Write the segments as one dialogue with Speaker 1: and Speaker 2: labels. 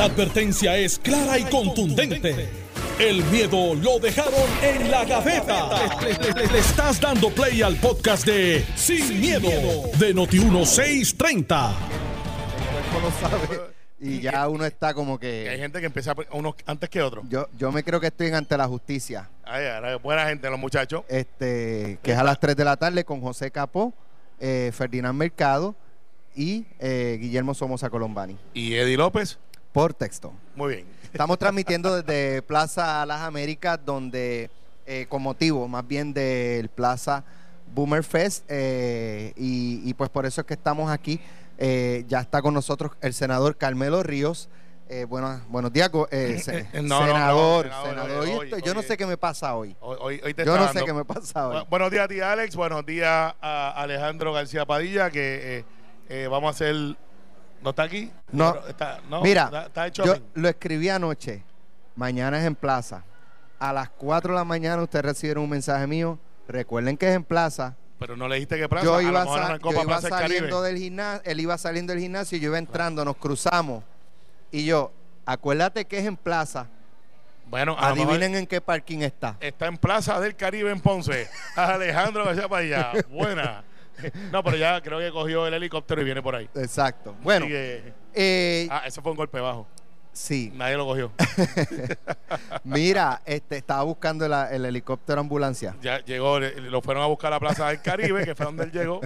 Speaker 1: La advertencia es clara y contundente. El miedo lo dejaron en la gaveta. Le, le- le estás dando play al podcast de Sin, miedo, de Noti1630.
Speaker 2: El cuerpo lo sabe y ya uno está como
Speaker 3: Que hay gente que empieza unos antes que otros.
Speaker 2: Yo, yo me creo que estoy ante la justicia,
Speaker 3: Ay, ay, buena gente, los muchachos.
Speaker 2: este que es a las 3 de la tarde con José Capó, eh, Ferdinand Mercado y eh, Guillermo Somoza Colombani,
Speaker 3: Y Eddie López,
Speaker 2: por texto.
Speaker 3: muy bien.
Speaker 2: Estamos transmitiendo desde Plaza Las Américas, donde eh, con motivo más bien del Plaza Boomer Fest, eh, y, y pues por eso es que estamos aquí. Eh, ya está con nosotros el senador Carmelo Ríos. Eh, buenos, buenos días, eh, se-
Speaker 3: No, no, no,
Speaker 2: senador.
Speaker 3: senador,
Speaker 2: senador.
Speaker 3: oye,
Speaker 2: Hoy estoy- yo no sé qué me pasa hoy.
Speaker 3: Hoy, te
Speaker 2: Yo no sé qué me pasa hoy.
Speaker 3: Bu- Buenos días a ti, Alex. Buenos días a Alejandro García Padilla, que eh, vamos a hacer. ¿No está aquí?
Speaker 2: No.
Speaker 3: Está- no,
Speaker 2: Mira,
Speaker 3: está,
Speaker 2: yo lo escribí anoche. Mañana es en Plaza. A las 4 de la mañana ustedes recibieron un mensaje mío. Recuerden que es en Plaza.
Speaker 3: Pero no le dijiste que plaza.
Speaker 2: yo
Speaker 3: a
Speaker 2: iba,
Speaker 3: mejor
Speaker 2: sa- yo iba
Speaker 3: Plaza
Speaker 2: saliendo del gimnasio, él iba saliendo del gimnasio y yo iba entrando, nos cruzamos. Y yo, acuérdate que es en plaza.
Speaker 3: Bueno, a
Speaker 2: Adivinen en qué parking está.
Speaker 3: está en Plaza del Caribe en Ponce. Alejandro García Padilla. Buena. No, pero ya creo que cogió el helicóptero y viene por ahí.
Speaker 2: Exacto. Bueno,
Speaker 3: que-
Speaker 2: eh,
Speaker 3: ah, eso fue un golpe bajo.
Speaker 2: sí.
Speaker 3: Nadie lo cogió.
Speaker 2: Mira, este, estaba buscando el, el helicóptero ambulancia.
Speaker 3: Ya llegó, le- lo fueron a buscar a la Plaza del Caribe, que fue donde él llegó,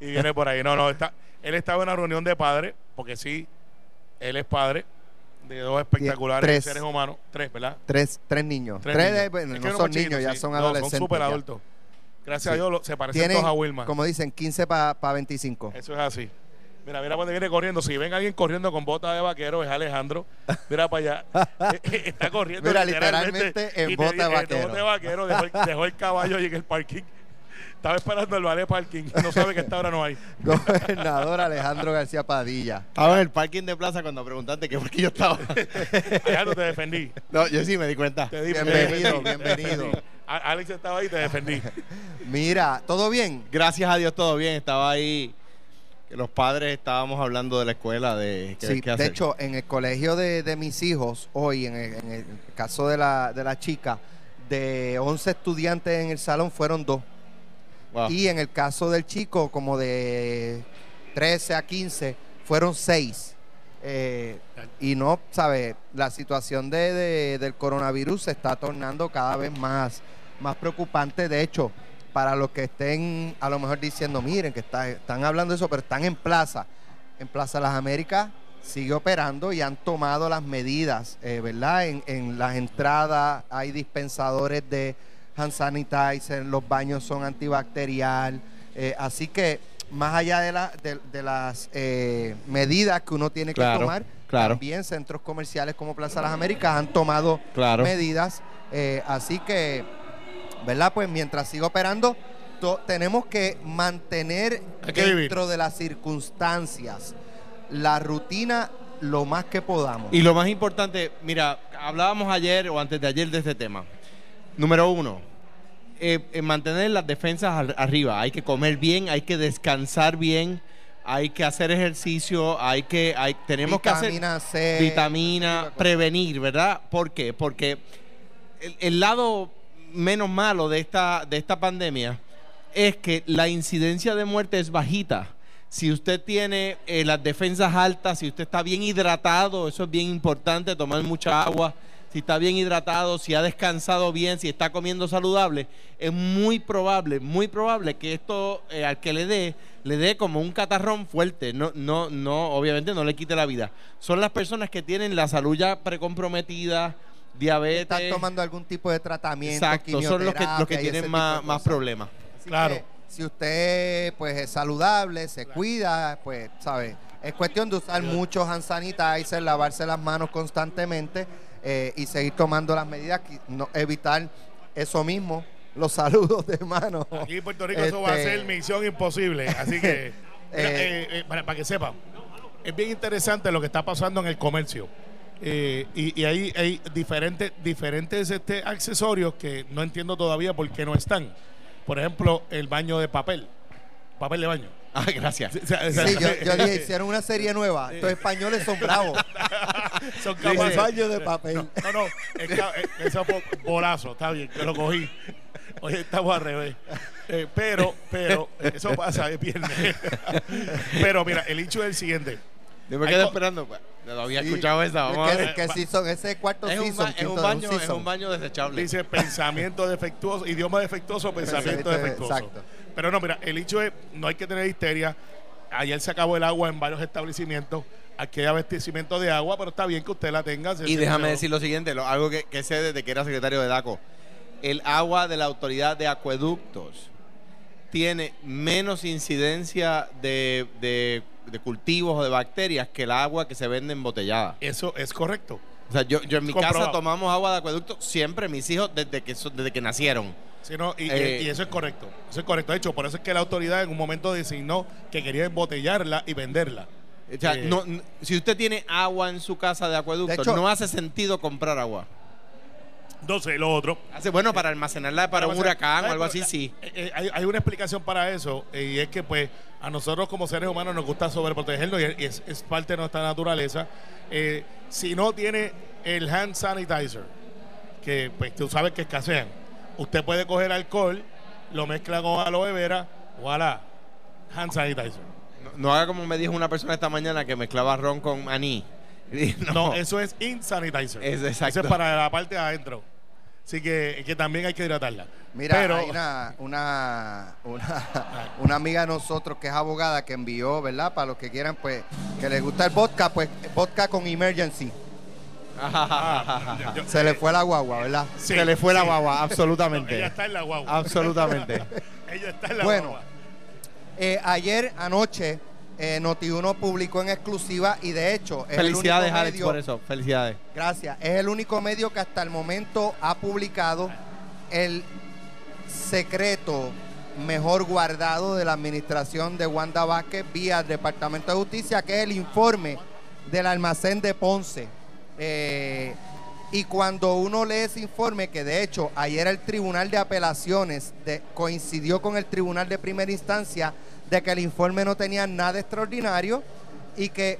Speaker 3: y viene por ahí. No, no, está, él estaba en una reunión de padres, porque sí, él es padre de dos espectaculares
Speaker 2: tres.
Speaker 3: seres humanos, tres, ¿verdad?
Speaker 2: Tres, tres niños.
Speaker 3: Tres
Speaker 2: Tres,
Speaker 3: niños.
Speaker 2: de-
Speaker 3: Es
Speaker 2: no son niños, ya
Speaker 3: sí.
Speaker 2: son
Speaker 3: No,
Speaker 2: adolescentes.
Speaker 3: Son súper
Speaker 2: ya.
Speaker 3: Gracias
Speaker 2: Sí.
Speaker 3: a Dios lo- se parecen
Speaker 2: Tienen,
Speaker 3: todos a Wilma.
Speaker 2: como dicen, 15 para 25.
Speaker 3: Eso es así. Mira, mira cuando viene corriendo. Si ven a alguien corriendo con bota de vaquero, es Alejandro. Mira para allá. Eh, Está corriendo.
Speaker 2: Mira, literalmente en
Speaker 3: Y
Speaker 2: bota de
Speaker 3: dije,
Speaker 2: vaquero.
Speaker 3: bota de vaquero. Dejó el, dejó el caballo ahí en el parking. Estaba esperando el ballet parking. No sabe que esta hora no hay.
Speaker 2: Gobernador Alejandro García Padilla.
Speaker 4: Estaba en el parking de plaza cuando preguntaste que por qué yo estaba.
Speaker 3: Alejandro, te defendí.
Speaker 4: no, yo sí me di cuenta.
Speaker 3: Te di-
Speaker 2: Bienvenido, bienvenido.
Speaker 3: Alex estaba ahí y te defendí.
Speaker 2: Mira, ¿todo bien?
Speaker 4: Gracias a Dios todo bien. Estaba ahí. que Los padres estábamos hablando de la escuela, de qué,
Speaker 2: Sí,
Speaker 4: qué
Speaker 2: de
Speaker 4: hacer.
Speaker 2: hecho, en el colegio de, de mis hijos, hoy, en el, en el caso de la, de la chica, de 11 estudiantes en el salón fueron dos.
Speaker 4: Wow.
Speaker 2: Y en el caso del chico, como de 13 a 15, fueron seis. Eh, y no, ¿sabes? La situación de, de- del coronavirus se está tornando cada vez más, más preocupante. De hecho, para los que estén a lo mejor diciendo, miren, que está- están hablando de eso, pero están en plaza. En Plaza Las Américas sigue operando y han tomado las medidas, eh, ¿verdad? En, en las entradas hay dispensadores de hand sanitizer, los baños son antibacterial, eh, así que más allá de, la- de- de las eh, medidas que uno tiene que
Speaker 4: Claro,
Speaker 2: tomar,
Speaker 4: claro.
Speaker 2: también centros comerciales como Plaza Las Américas han tomado
Speaker 4: Claro.
Speaker 2: medidas, así que, ¿verdad? Pues mientras siga operando, to- tenemos que mantener
Speaker 3: vivir.
Speaker 2: dentro de las circunstancias la rutina lo más que podamos.
Speaker 4: Y lo más importante, mira, hablábamos ayer o antes de ayer de este tema. Número uno, eh, eh, mantener las defensas ar- arriba. Hay que comer bien, hay que descansar bien, hay que hacer ejercicio, hay que, hay, tenemos que hacer
Speaker 2: Vitamina C.
Speaker 4: vitamina, prevenir, ¿verdad? ¿Por qué? Porque el, el lado menos malo de esta, de esta pandemia es que la incidencia de muerte es bajita. Si usted tiene eh, las defensas altas, si usted está bien hidratado, eso es bien importante, tomar mucha agua. Si está bien hidratado, si ha descansado bien, si está comiendo saludable, es muy probable, muy probable que esto eh, al que le dé, le dé como un catarrón fuerte. No, no, no, obviamente no le quite la vida. Son las personas que tienen la salud ya precomprometida, diabetes.
Speaker 2: Están tomando algún tipo de tratamiento.
Speaker 4: Exacto, son los que, los que tienen más, más problemas.
Speaker 2: Así
Speaker 3: Claro.
Speaker 2: que, si usted pues es saludable, se cuida, pues, ¿sabe? Es cuestión de usar mucho hand sanitizer, lavarse las manos constantemente eh, y seguir tomando las medidas, que no, evitar eso mismo, los saludos de mano.
Speaker 3: Aquí en Puerto Rico eso va a
Speaker 2: Este,
Speaker 3: ser misión imposible. Así que,
Speaker 2: Eh,
Speaker 3: eh, eh, para, para que sepan, es bien interesante lo que está pasando en el comercio. Eh, y, y hay diferentes, diferentes este, accesorios que no entiendo todavía por qué no están. Por ejemplo, el baño de papel. Papel de baño.
Speaker 4: Ah, gracias.
Speaker 3: O sea, o sea,
Speaker 2: Sí, yo, yo dije, hicieron una serie nueva. Estos españoles son bravos.
Speaker 3: Son capaces.
Speaker 2: baño de papel.
Speaker 3: No, no, no, eh, eso fue bolazo, está bien, que lo cogí. Hoy estamos al revés. Eh, pero, pero, eso pasa, es viernes. pero mira, el hecho es el siguiente.
Speaker 4: Yo me quedé esperando. pues, No había
Speaker 2: Sí.
Speaker 4: escuchado esa. Vamos a
Speaker 2: ¿Qué,
Speaker 4: ver.
Speaker 2: qué season? Ese cuarto
Speaker 4: Es un,
Speaker 2: season.
Speaker 4: ba- es un baño, es un baño desechable.
Speaker 3: Dice pensamiento defectuoso, idioma defectuoso, pensamiento
Speaker 2: Pensamiento de-
Speaker 3: defectuoso.
Speaker 2: exacto.
Speaker 3: Pero no, mira, el hecho es, no hay que tener histeria. Ayer se acabó el agua en varios establecimientos. Aquí hay abastecimiento de agua, pero está bien que usted la tenga.
Speaker 4: Y déjame decir lo siguiente, lo- algo que, que sé desde que era secretario de DACO. El agua de la autoridad de acueductos tiene menos incidencia de, de- de cultivos o de bacterias que el agua que se vende embotellada.
Speaker 3: Eso es correcto.
Speaker 4: O sea, yo, yo en mi
Speaker 3: Comprobado.
Speaker 4: casa tomamos agua de acueducto siempre, mis hijos, desde que, desde que nacieron.
Speaker 3: Sí, no, y,
Speaker 4: Eh,
Speaker 3: y eso es correcto. Eso es correcto. De hecho, por eso es que la autoridad en un momento designó que quería embotellarla y venderla.
Speaker 4: O sea,
Speaker 3: Eh,
Speaker 4: no- si usted tiene agua en su casa de acueducto,
Speaker 2: De hecho-
Speaker 4: no hace sentido comprar agua.
Speaker 3: Entonces, lo otro.
Speaker 4: Hace bueno para almacenarla para un huracán o algo así, sí.
Speaker 3: eh, eh, hay, hay una explicación para eso eh, y es que pues a nosotros como seres humanos nos gusta sobreprotegernos y es, es- parte de nuestra naturaleza. Eh, si no tiene el hand sanitizer, que pues tú sabes que escasean, usted puede coger alcohol, lo mezcla con aloe vera, voilà, hand sanitizer.
Speaker 4: No, no haga como me dijo una persona esta mañana que mezclaba ron con maní.
Speaker 3: No, eso es insanitizer.
Speaker 4: Es exacto.
Speaker 3: Eso es para la parte de adentro. Así que, que también hay que hidratarla.
Speaker 2: Mira,
Speaker 3: Pero,
Speaker 2: hay una, una, una, una amiga de nosotros que es abogada que envió, ¿verdad? Para los que quieran, pues, que les gusta el vodka, pues, vodka con emergency.
Speaker 3: ah, yo- yo-
Speaker 2: Se le fue la guagua, ¿verdad?
Speaker 3: sí,
Speaker 4: Se le fue la
Speaker 3: sí.
Speaker 4: guagua,
Speaker 3: No,
Speaker 4: absolutamente.
Speaker 3: ella está en la guagua.
Speaker 4: absolutamente.
Speaker 3: ella está en la
Speaker 2: Bueno,
Speaker 3: guagua.
Speaker 2: Eh, ayer anoche eh, Noti1 publicó en exclusiva y de hecho es el
Speaker 4: Felicidades,
Speaker 2: único
Speaker 4: Alex,
Speaker 2: medio-
Speaker 4: por eso. Felicidades.
Speaker 2: Gracias. Es el único medio que hasta el momento ha publicado el secreto mejor guardado de la administración de Wanda Vázquez vía el Departamento de Justicia, que es el informe del almacén de Ponce. Eh, y cuando uno lee ese informe, que de hecho ayer el Tribunal de Apelaciones de- coincidió con el Tribunal de Primera Instancia de que el informe no tenía nada extraordinario y que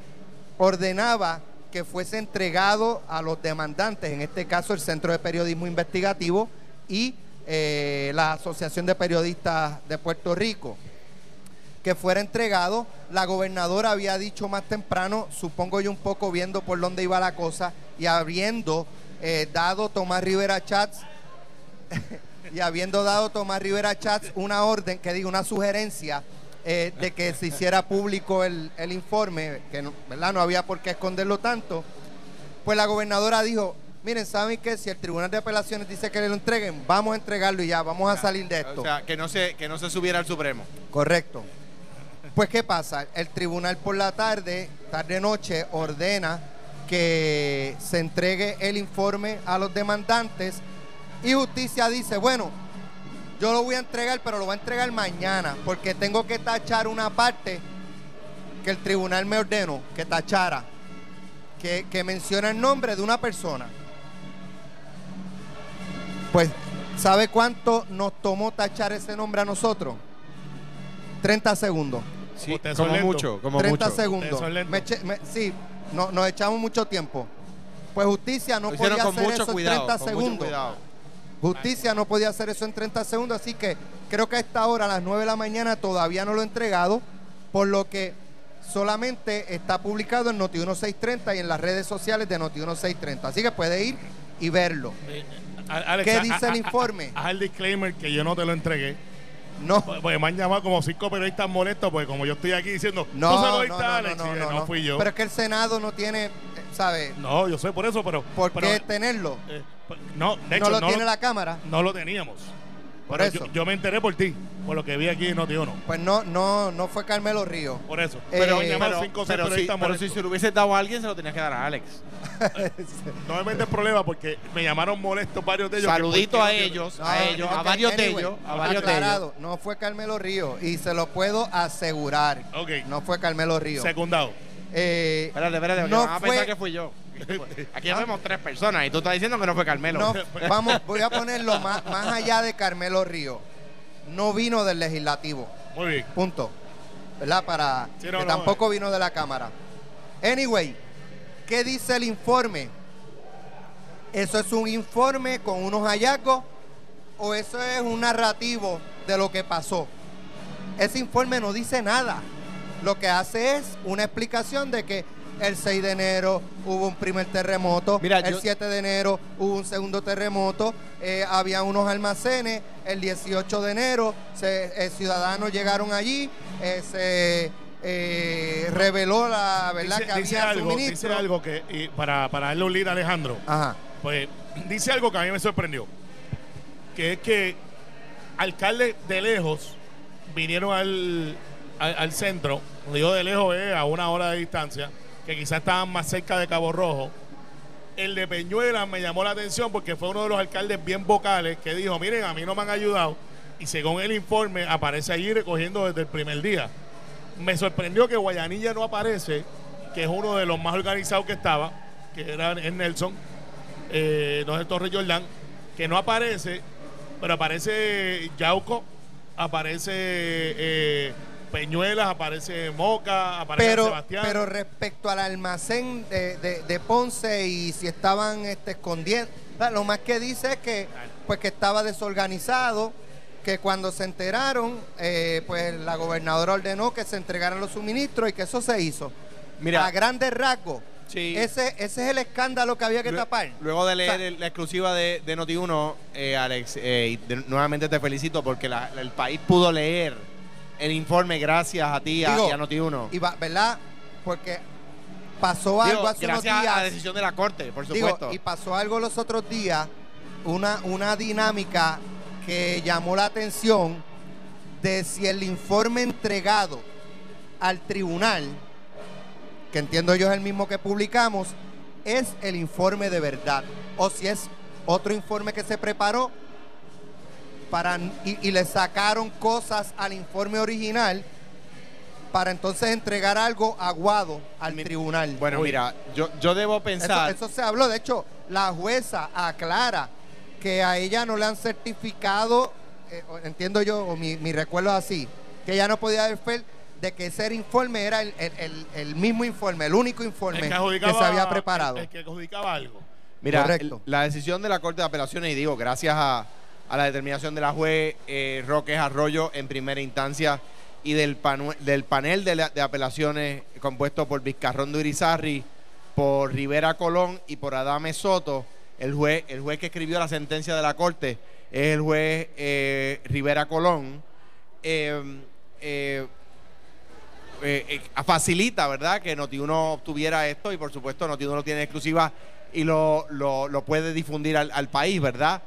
Speaker 2: ordenaba que fuese entregado a los demandantes, en este caso el Centro de Periodismo Investigativo y eh, la Asociación de Periodistas de Puerto Rico, que fuera entregado. La gobernadora había dicho más temprano, supongo yo un poco viendo por dónde iba la cosa y habiendo eh, dado Tomás Rivera Chats y habiendo dado Tomás Rivera Chats una orden, que diga una sugerencia eh, de que se hiciera público el, el informe, que no, ¿verdad? no había por qué esconderlo tanto, pues la gobernadora dijo, miren, ¿saben qué? Si el Tribunal de Apelaciones dice que le lo entreguen, vamos a entregarlo y ya, vamos a salir de esto.
Speaker 4: O sea, que no se, que no se subiera al Supremo.
Speaker 2: Correcto. Pues, ¿qué pasa? El tribunal por la tarde, tarde-noche, ordena que se entregue el informe a los demandantes y justicia dice, bueno, yo lo voy a entregar, pero lo voy a entregar mañana, porque tengo que tachar una parte que el tribunal me ordenó que tachara, que, que menciona el nombre de una persona. Pues, ¿sabe cuánto nos tomó tachar ese nombre a nosotros? 30 segundos.
Speaker 4: Sí,
Speaker 3: Ustedes son
Speaker 4: como mucho, como
Speaker 2: 30
Speaker 4: mucho.
Speaker 2: segundos.
Speaker 3: Son.
Speaker 2: Me me- sí, no, nos echamos mucho tiempo. Pues justicia no podía
Speaker 4: con
Speaker 2: hacer
Speaker 4: mucho
Speaker 2: eso
Speaker 4: cuidado.
Speaker 2: en 30
Speaker 4: con mucho
Speaker 2: segundos. Justicia no podía hacer eso en 30 segundos, así que creo que a esta hora, a las 9 de la mañana, todavía no lo he entregado, por lo que solamente está publicado en Noti1630 y en las redes sociales de Noti1630. Así que puede ir y verlo.
Speaker 3: A- Alex,
Speaker 2: ¿Qué dice
Speaker 3: a-
Speaker 2: el informe?
Speaker 3: Haz el disclaimer que yo no te lo entregué.
Speaker 2: No,
Speaker 3: Porque me han llamado como cinco periodistas molestos, porque como yo estoy aquí diciendo,
Speaker 2: no, no, no, no,
Speaker 3: Alex,
Speaker 2: no, no,
Speaker 3: no
Speaker 2: no.
Speaker 3: fui yo.
Speaker 2: Pero es que el Senado no tiene, eh, ¿sabe?
Speaker 3: no, yo sé por eso, pero.
Speaker 2: ¿Por
Speaker 3: pero,
Speaker 2: qué tenerlo?
Speaker 3: eh, no, de hecho,
Speaker 2: no lo
Speaker 3: no,
Speaker 2: tiene
Speaker 3: lo,
Speaker 2: la Cámara.
Speaker 3: no lo teníamos.
Speaker 2: Por
Speaker 3: Pero
Speaker 2: eso.
Speaker 3: Yo, yo me enteré por ti, por lo que vi aquí en Noti Uno.
Speaker 2: Pues no, no, no fue Carmelo Río.
Speaker 3: Por eso.
Speaker 2: Eh,
Speaker 3: Pero llamaron
Speaker 4: Pero,
Speaker 3: cinco
Speaker 4: pero si, pero si se lo hubiese dado a alguien, se lo tenías que dar a Alex.
Speaker 3: No me metes problema porque me llamaron molestos varios de ellos. que
Speaker 4: Saludito
Speaker 3: por
Speaker 4: a
Speaker 3: no
Speaker 4: ellos,
Speaker 2: No,
Speaker 4: a ellos, a varios de ellos, a varios de ellos.
Speaker 2: no fue Carmelo Río y se lo puedo asegurar.
Speaker 3: Ok.
Speaker 2: No fue Carmelo Río.
Speaker 3: Secundado.
Speaker 2: Eh,
Speaker 4: Espérate, espérate, porque
Speaker 2: No
Speaker 4: van a
Speaker 2: fue-
Speaker 4: pensar que fui yo. Aquí vemos tres personas y tú estás diciendo que no fue Carmelo.
Speaker 2: no, vamos, voy a ponerlo más, más allá de Carmelo Río. No vino del legislativo.
Speaker 3: Muy bien.
Speaker 2: Punto. ¿Verdad? Para
Speaker 3: Sí, no,
Speaker 2: que
Speaker 3: no,
Speaker 2: tampoco vino de la Cámara. Anyway, ¿qué dice el informe? ¿Eso es un informe con unos hallazgos o eso es un narrativo de lo que pasó? Ese informe no dice nada. Lo que hace es una explicación de que el 6 de enero hubo un primer terremoto,
Speaker 4: Mira,
Speaker 2: el
Speaker 4: yo-
Speaker 2: 7 de enero hubo un segundo terremoto, eh, había unos almacenes, el 18 de enero se- eh, ciudadanos llegaron allí, eh, se reveló la verdad
Speaker 3: Dice,
Speaker 2: que
Speaker 3: dice
Speaker 2: había
Speaker 3: algo,
Speaker 2: suministro.
Speaker 3: dice algo que, y para, para darle un lead a Alejandro,
Speaker 2: Ajá.
Speaker 3: pues dice algo que a mí me sorprendió, que es que alcaldes de lejos vinieron al, al, centro, digo de lejos a una hora de distancia, que quizás estaban más cerca de Cabo Rojo. El de Peñuela me llamó la atención porque fue uno de los alcaldes bien vocales que dijo, miren, a mí no me han ayudado. Y según el informe, aparece allí recogiendo desde el primer día. Me sorprendió que Guayanilla no aparece, que es uno de los más organizados que estaba, que era es Nelson, eh, no es Torres Jordán, que no aparece, pero aparece Yauco, aparece eh, Peñuelas, aparece Moca, aparece
Speaker 2: Pero,
Speaker 3: Sebastián.
Speaker 2: pero respecto al almacén de, de- de Ponce y si estaban este, escondiendo, lo más que dice es que, pues, que estaba desorganizado, que cuando se enteraron, eh, pues la gobernadora ordenó que se entregaran los suministros y que eso se hizo.
Speaker 4: Mira.
Speaker 2: a grandes rasgos,
Speaker 4: Sí.
Speaker 2: ese, ese es el escándalo que había que tapar.
Speaker 4: Luego de leer
Speaker 2: O sea,
Speaker 4: el- la exclusiva de, de Noti1, eh, Alex, eh, de- nuevamente te felicito porque la- la- el país pudo leer el informe gracias a ti a-
Speaker 2: Digo,
Speaker 4: y a Noti1.
Speaker 2: y va- ¿Verdad? Porque pasó
Speaker 4: Digo,
Speaker 2: algo hace unos
Speaker 4: gracias
Speaker 2: días.
Speaker 4: a la decisión de la Corte, por
Speaker 2: Digo,
Speaker 4: supuesto.
Speaker 2: y pasó algo los otros días, una, una dinámica que llamó la atención de si el informe entregado al tribunal, que entiendo yo es el mismo que publicamos, es el informe de verdad, o si es otro informe que se preparó para, y, y le sacaron cosas al informe original para entonces entregar algo aguado al
Speaker 4: Mi-
Speaker 2: tribunal.
Speaker 4: bueno,
Speaker 3: Uy.
Speaker 4: mira, yo, yo debo pensar...
Speaker 2: eso se habló. De hecho, la jueza aclara que a ella no le han certificado, eh, entiendo yo, o mi, mi recuerdo es así, que ella no podía fe de que ese informe era el, el- el- el mismo informe, el único informe
Speaker 3: El
Speaker 2: que, se había preparado.
Speaker 3: El, el que adjudicaba algo.
Speaker 4: Mira, la decisión de la Corte de Apelaciones, y digo, gracias a, a la determinación de la juez eh, Roque Arroyo en primera instancia y del, panel de, la- de apelaciones compuesto por Vizcarrón de Urizarri, por Rivera Colón y por Adame Soto, el juez, el juez que escribió la sentencia de la Corte es el juez eh, Rivera Colón. eh, eh, eh, facilita, ¿verdad? Que Noti1 obtuviera esto y por supuesto Noti1 lo tiene en exclusiva y lo, lo, puede difundir al país, ¿verdad?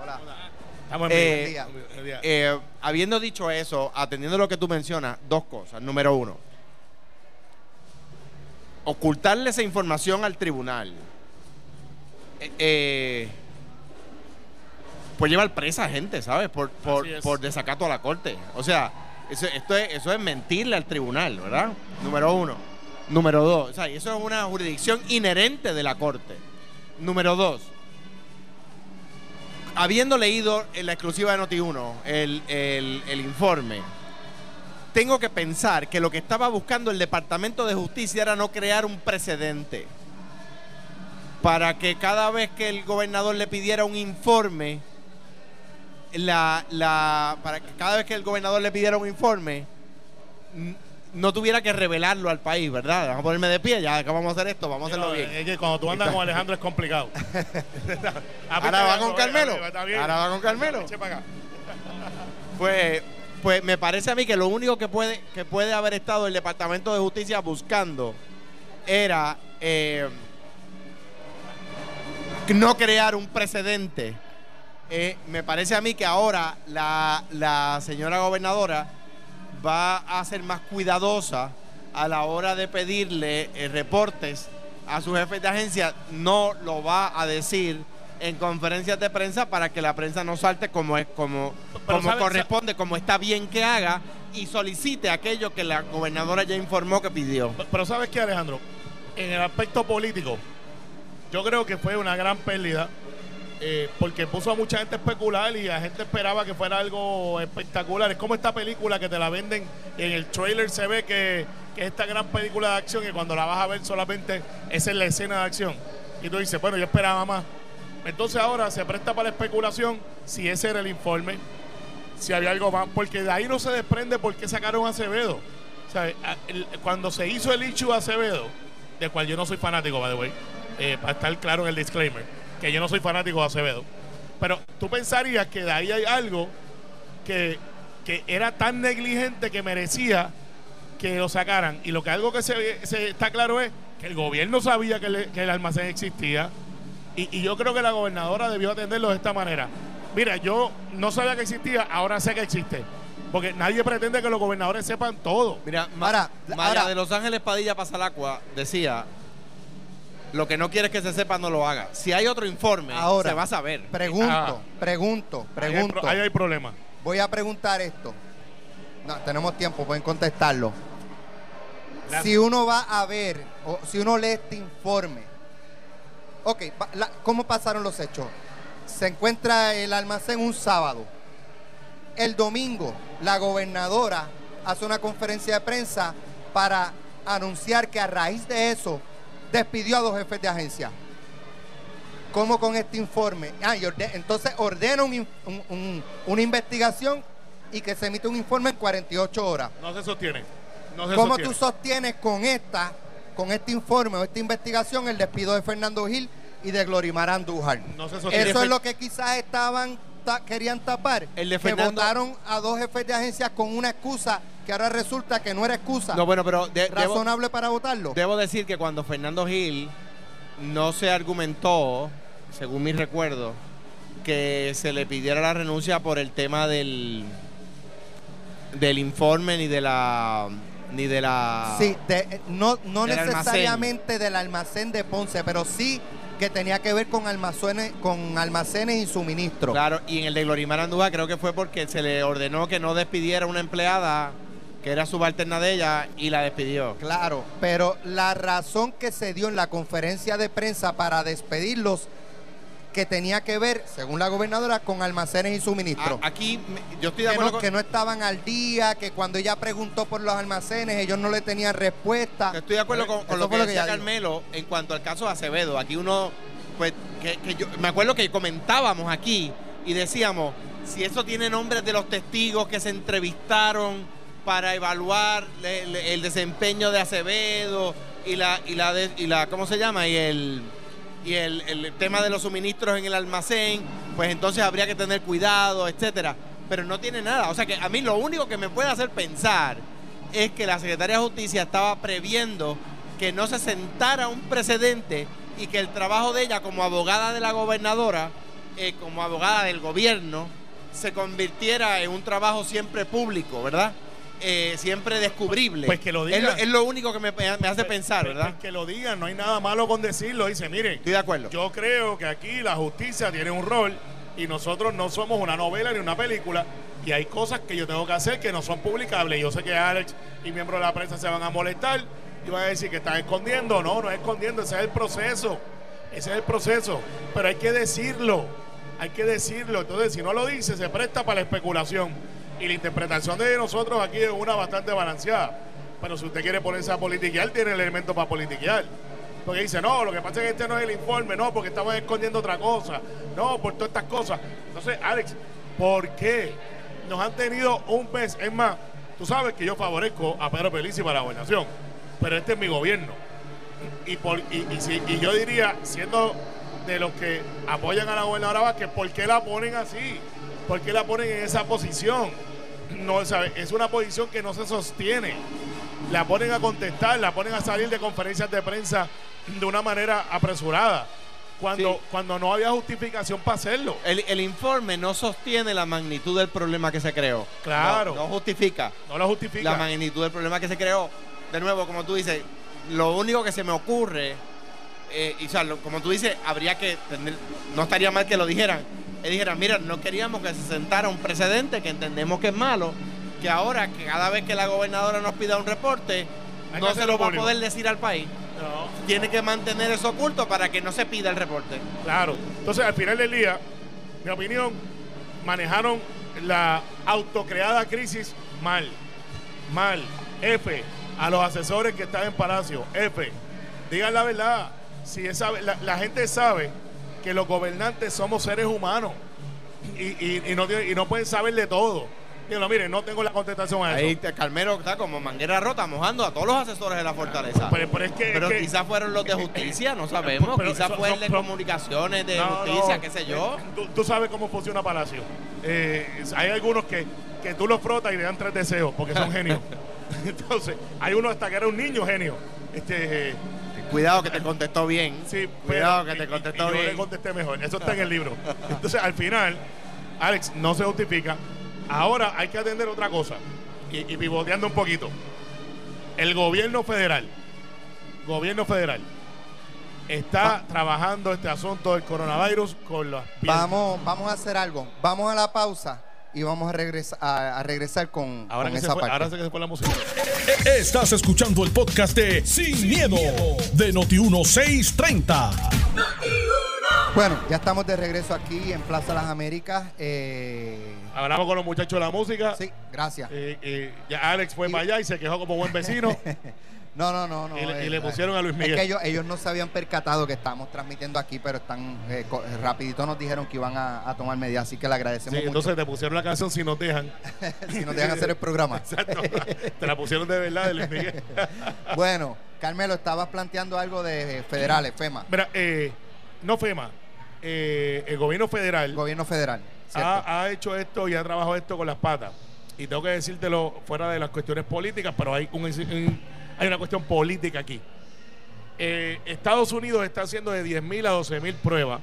Speaker 2: Hola.
Speaker 3: Estamos en
Speaker 4: Eh.
Speaker 3: Buen día.
Speaker 4: Eh, habiendo dicho eso, atendiendo lo que tú mencionas, dos cosas. Número uno, ocultarle esa información al tribunal. eh, eh, pues llevar presa a gente, ¿sabes? Por, por,
Speaker 3: Así es.
Speaker 4: por desacato a la corte. O sea, eso, esto es, eso es mentirle al tribunal, ¿verdad? Número uno. Número dos, o sea, eso es una jurisdicción inherente de la corte. Número dos, habiendo leído en la exclusiva de Noti1 el, el- informe, tengo que pensar que lo que estaba buscando el Departamento de Justicia era no crear un precedente para que cada vez que el gobernador le pidiera un informe, la, la, para que cada vez que el gobernador le pidiera un informe, no tuviera que revelarlo al país, ¿verdad? Vamos a ponerme de pie, ya que vamos a hacer esto, vamos a hacerlo
Speaker 3: No,
Speaker 4: bien.
Speaker 3: Es que cuando tú andas con Alejandro es complicado.
Speaker 4: Ahora va con Carmelo. Ahora va con Carmelo. Pues, pues me parece a mí que lo único que puede, que puede haber estado el Departamento de Justicia buscando era eh, no crear un precedente. Eh, me parece a mí que ahora la, la señora gobernadora va a ser más cuidadosa a la hora de pedirle eh, reportes a sus jefes de agencia. No lo va a decir en conferencias de prensa para que la prensa no salte como es como, como corresponde, como está bien que haga y solicite aquello que la gobernadora ya informó que pidió.
Speaker 3: Pero ¿sabes qué, Alejandro? En el aspecto político, yo creo que fue una gran pérdida eh, porque puso a mucha gente a especular y la gente esperaba que fuera algo espectacular. Es como esta película que te la venden y en el trailer se ve que, es esta gran película de acción y cuando la vas a ver solamente esa es la escena de acción. Y tú dices, bueno, yo esperaba más. Entonces ahora se presta para la especulación si ese era el informe, si había algo más, porque de ahí no se desprende por qué sacaron a Acevedo. Cuando se hizo el issue a Acevedo, de cual yo no soy fanático, by the way, eh, para estar claro en el disclaimer, que yo no soy fanático de Acevedo, pero tú pensarías que de ahí hay algo que, que era tan negligente que merecía que lo sacaran. Y lo que algo que se, se está claro es que el gobierno sabía que, le- que el almacén existía. Y, y yo creo que la gobernadora debió atenderlo de esta manera. Mira, yo no sabía que existía, ahora sé que existe. Porque nadie pretende que los gobernadores sepan todo.
Speaker 4: Mira, Ma-
Speaker 2: Ahora,
Speaker 4: Maya
Speaker 2: ahora-
Speaker 4: de Los Ángeles Padilla Pasalacua decía, lo que no quieres que se sepa no lo haga. Si hay otro informe,
Speaker 2: Ahora,
Speaker 4: se va a saber.
Speaker 2: Pregunto,
Speaker 3: Ah.
Speaker 2: pregunto,
Speaker 3: Ahí hay
Speaker 2: pregunto.
Speaker 3: pro- Ahí hay problema.
Speaker 2: Voy a preguntar esto. No, tenemos tiempo, pueden contestarlo.
Speaker 3: La-
Speaker 2: Si uno va a ver, o si uno lee este informe, ok, la- ¿cómo pasaron los hechos? Se encuentra el almacén un sábado. El domingo, la gobernadora hace una conferencia de prensa para anunciar que a raíz de eso despidió a dos jefes de agencia. ¿Cómo con este informe? Ah, y entonces ordena un in- un- un- una investigación y que se emite un informe en 48 horas.
Speaker 3: No se sostiene. No se
Speaker 2: ¿Cómo
Speaker 3: sostiene.
Speaker 2: tú sostienes con esta, con este informe o esta investigación el despido de Fernando Gil y de Glorimar Andújar?
Speaker 3: No se sostiene.
Speaker 2: Eso es lo que quizás estaban ta- querían tapar.
Speaker 4: El de
Speaker 2: que votaron a dos jefes de agencia con una excusa que ahora resulta que no era excusa
Speaker 4: No, bueno, pero de- debo,
Speaker 2: razonable para votarlo.
Speaker 4: debo decir que cuando Fernando Gil no se argumentó, según mi recuerdo, que se le pidiera la renuncia por el tema del del informe ni de la ni de la
Speaker 2: Sí, de- eh, no, no
Speaker 4: Del
Speaker 2: necesariamente del almacén de Ponce, pero sí que tenía que ver con almacenes, con almacenes y suministro.
Speaker 4: Claro, y en el de Glorimar Andújar creo que fue porque se le ordenó que no despidiera una empleada que era subalterna de ella y la despidió.
Speaker 2: Claro, pero la razón que se dio en la conferencia de prensa para despedirlos, que tenía que ver, según la gobernadora, con almacenes y suministro.
Speaker 4: A- aquí yo estoy de
Speaker 2: que,
Speaker 4: acuerdo
Speaker 2: no,
Speaker 4: con,
Speaker 2: que no estaban al día, que cuando ella preguntó por los almacenes, ellos no le tenían respuesta.
Speaker 4: Estoy de acuerdo con, lo que
Speaker 2: lo que
Speaker 4: decía
Speaker 2: dijo.
Speaker 4: Carmelo en cuanto al caso de Acevedo. Aquí uno, pues, que, que yo me acuerdo que comentábamos aquí y decíamos, si eso tiene nombres de los testigos que se entrevistaron para evaluar el desempeño de Acevedo y la, y la, y la ¿cómo se llama? Y el y el tema de los suministros en el almacén, pues entonces habría que tener cuidado, etcétera. Pero no tiene nada. O sea que a mí lo único que me puede hacer pensar es que la Secretaría de Justicia estaba previendo que no se sentara un precedente y que el trabajo de ella como abogada de la gobernadora, eh, como abogada del gobierno, se convirtiera en un trabajo siempre público, ¿verdad? Eh, siempre descubrible.
Speaker 3: Pues que lo
Speaker 4: Es
Speaker 3: diga.
Speaker 4: lo, es lo único que me, me hace pensar,
Speaker 3: Pues-
Speaker 4: ¿verdad?
Speaker 3: pues que lo digan, no hay nada malo con decirlo. Dice, miren,
Speaker 4: Estoy de acuerdo.
Speaker 3: yo creo que aquí la justicia tiene un rol y nosotros no somos una novela ni una película y hay cosas que yo tengo que hacer que no son publicables. Yo sé que Alex y miembros de la prensa se van a molestar y van a decir que están escondiendo. No, no es escondiendo, ese es el proceso. Ese es el proceso. Pero hay que decirlo. Hay que decirlo. Entonces, si no lo dice, se presta para la especulación. Y la interpretación de nosotros aquí es una bastante balanceada. Pero si usted quiere ponerse a politiquear, tiene el elemento para politiquear. Porque dice, no, lo que pasa es que este no es el informe, no, porque estamos escondiendo otra cosa, no, por todas estas cosas. Entonces, Alex, ¿por qué nos han tenido un mes? Es más, tú sabes que yo favorezco a Pedro Pelici para la gobernación, pero este es mi gobierno. Y, y yo diría, siendo de los que apoyan a la gobernadora Vázquez, ¿por qué la ponen así? ¿Por qué la ponen en esa posición? No, ¿sabe? Es una posición que no se sostiene la ponen a contestar, la ponen a salir de conferencias de prensa de una manera apresurada, cuando,
Speaker 4: Sí.
Speaker 3: cuando no había justificación para hacerlo.
Speaker 4: El, el informe no sostiene la magnitud del problema que se creó.
Speaker 3: Claro.
Speaker 4: No, no justifica
Speaker 3: No lo justifica.
Speaker 4: la magnitud del problema que se creó. De nuevo, como tú dices, lo único que se me ocurre, eh, y, o sea, lo- como tú dices, habría que tener, no estaría mal que lo dijeran. Que dijeran, mira, no queríamos que se sentara un precedente que entendemos que es malo, que ahora, que cada vez que la gobernadora nos pida un reporte,
Speaker 3: Hay
Speaker 4: no se lo va a poder decir al país.
Speaker 3: No,
Speaker 4: Tiene que mantener eso oculto para que no se pida el reporte.
Speaker 3: claro. Entonces, al final del día, mi opinión, manejaron la autocreada crisis mal. Mal. Jefe, a los asesores que están en Palacio, F, digan la verdad. Si esa, la, la gente sabe que los gobernantes somos seres humanos y, y- y no, y no pueden saber de todo. Mire, no tengo la contestación a eso.
Speaker 4: Ahí te- Carmelo está como manguera rota mojando a todos los asesores de la fortaleza.
Speaker 3: Pero, pero es que,
Speaker 4: Pero
Speaker 3: es que-
Speaker 4: quizás fueron los de justicia, no sabemos.
Speaker 3: Pero
Speaker 4: quizás
Speaker 3: son-
Speaker 4: fue el de comunicaciones, de
Speaker 3: No,
Speaker 4: justicia,
Speaker 3: no.
Speaker 4: qué sé yo.
Speaker 3: Eh, Tú, tú sabes cómo funciona Palacio. Eh, hay algunos que, que tú los frotas y le dan tres deseos porque son genios. Entonces, hay uno hasta que era un niño genio. Este,
Speaker 4: Cuidado que te contestó bien.
Speaker 3: sí,
Speaker 4: Cuidado
Speaker 3: pero-
Speaker 4: que te
Speaker 3: y- y-
Speaker 4: contestó
Speaker 3: y yo
Speaker 4: bien.
Speaker 3: le contesté mejor. Eso está en el libro. Entonces, al final, Alex, no se justifica. Ahora hay que atender otra cosa. Y, y pivoteando un poquito. El gobierno federal, gobierno federal, está trabajando este asunto del coronavirus con las piernas.
Speaker 2: Vamos, vamos a hacer algo. Vamos a la pausa y vamos a regresar, a, a regresar con,
Speaker 3: Ahora
Speaker 2: con
Speaker 3: que, se
Speaker 2: esa
Speaker 3: fue,
Speaker 2: parte.
Speaker 3: ahora sé que se fue la música.
Speaker 1: Estás escuchando el podcast de Sin, miedo, de Noti1630.
Speaker 2: Bueno, ya estamos de regreso aquí en Plaza Las Américas. Eh,
Speaker 3: Hablamos con los muchachos de la música.
Speaker 2: sí, gracias.
Speaker 3: Eh, eh, ya Alex fue
Speaker 2: Y-
Speaker 3: para allá y se quejó como buen vecino.
Speaker 2: No, no, no, no.
Speaker 3: Y le- y
Speaker 2: eh,
Speaker 3: le pusieron a Luis
Speaker 2: Es
Speaker 3: Miguel.
Speaker 2: que ellos, ellos no se habían percatado que estábamos transmitiendo aquí, pero están eh, eh, rapidito nos dijeron que iban a, a tomar medidas, así que le
Speaker 3: Sí,
Speaker 2: agradecemos
Speaker 3: entonces te pusieron la canción Si no te dejan.
Speaker 2: si nos dejan hacer el programa.
Speaker 3: Exacto. te la pusieron de verdad de Luis Miguel.
Speaker 2: Bueno, Carmelo, estabas planteando algo de federales, FEMA,
Speaker 3: Mira, eh, no FEMA, eh, el gobierno federal
Speaker 2: gobierno federal.
Speaker 3: ha, ha hecho esto y ha trabajado esto con las patas. Y tengo que decírtelo fuera de las cuestiones políticas, pero hay, un- un- hay una cuestión política aquí. Eh, Estados Unidos está haciendo de 10.000 a 12.000 pruebas,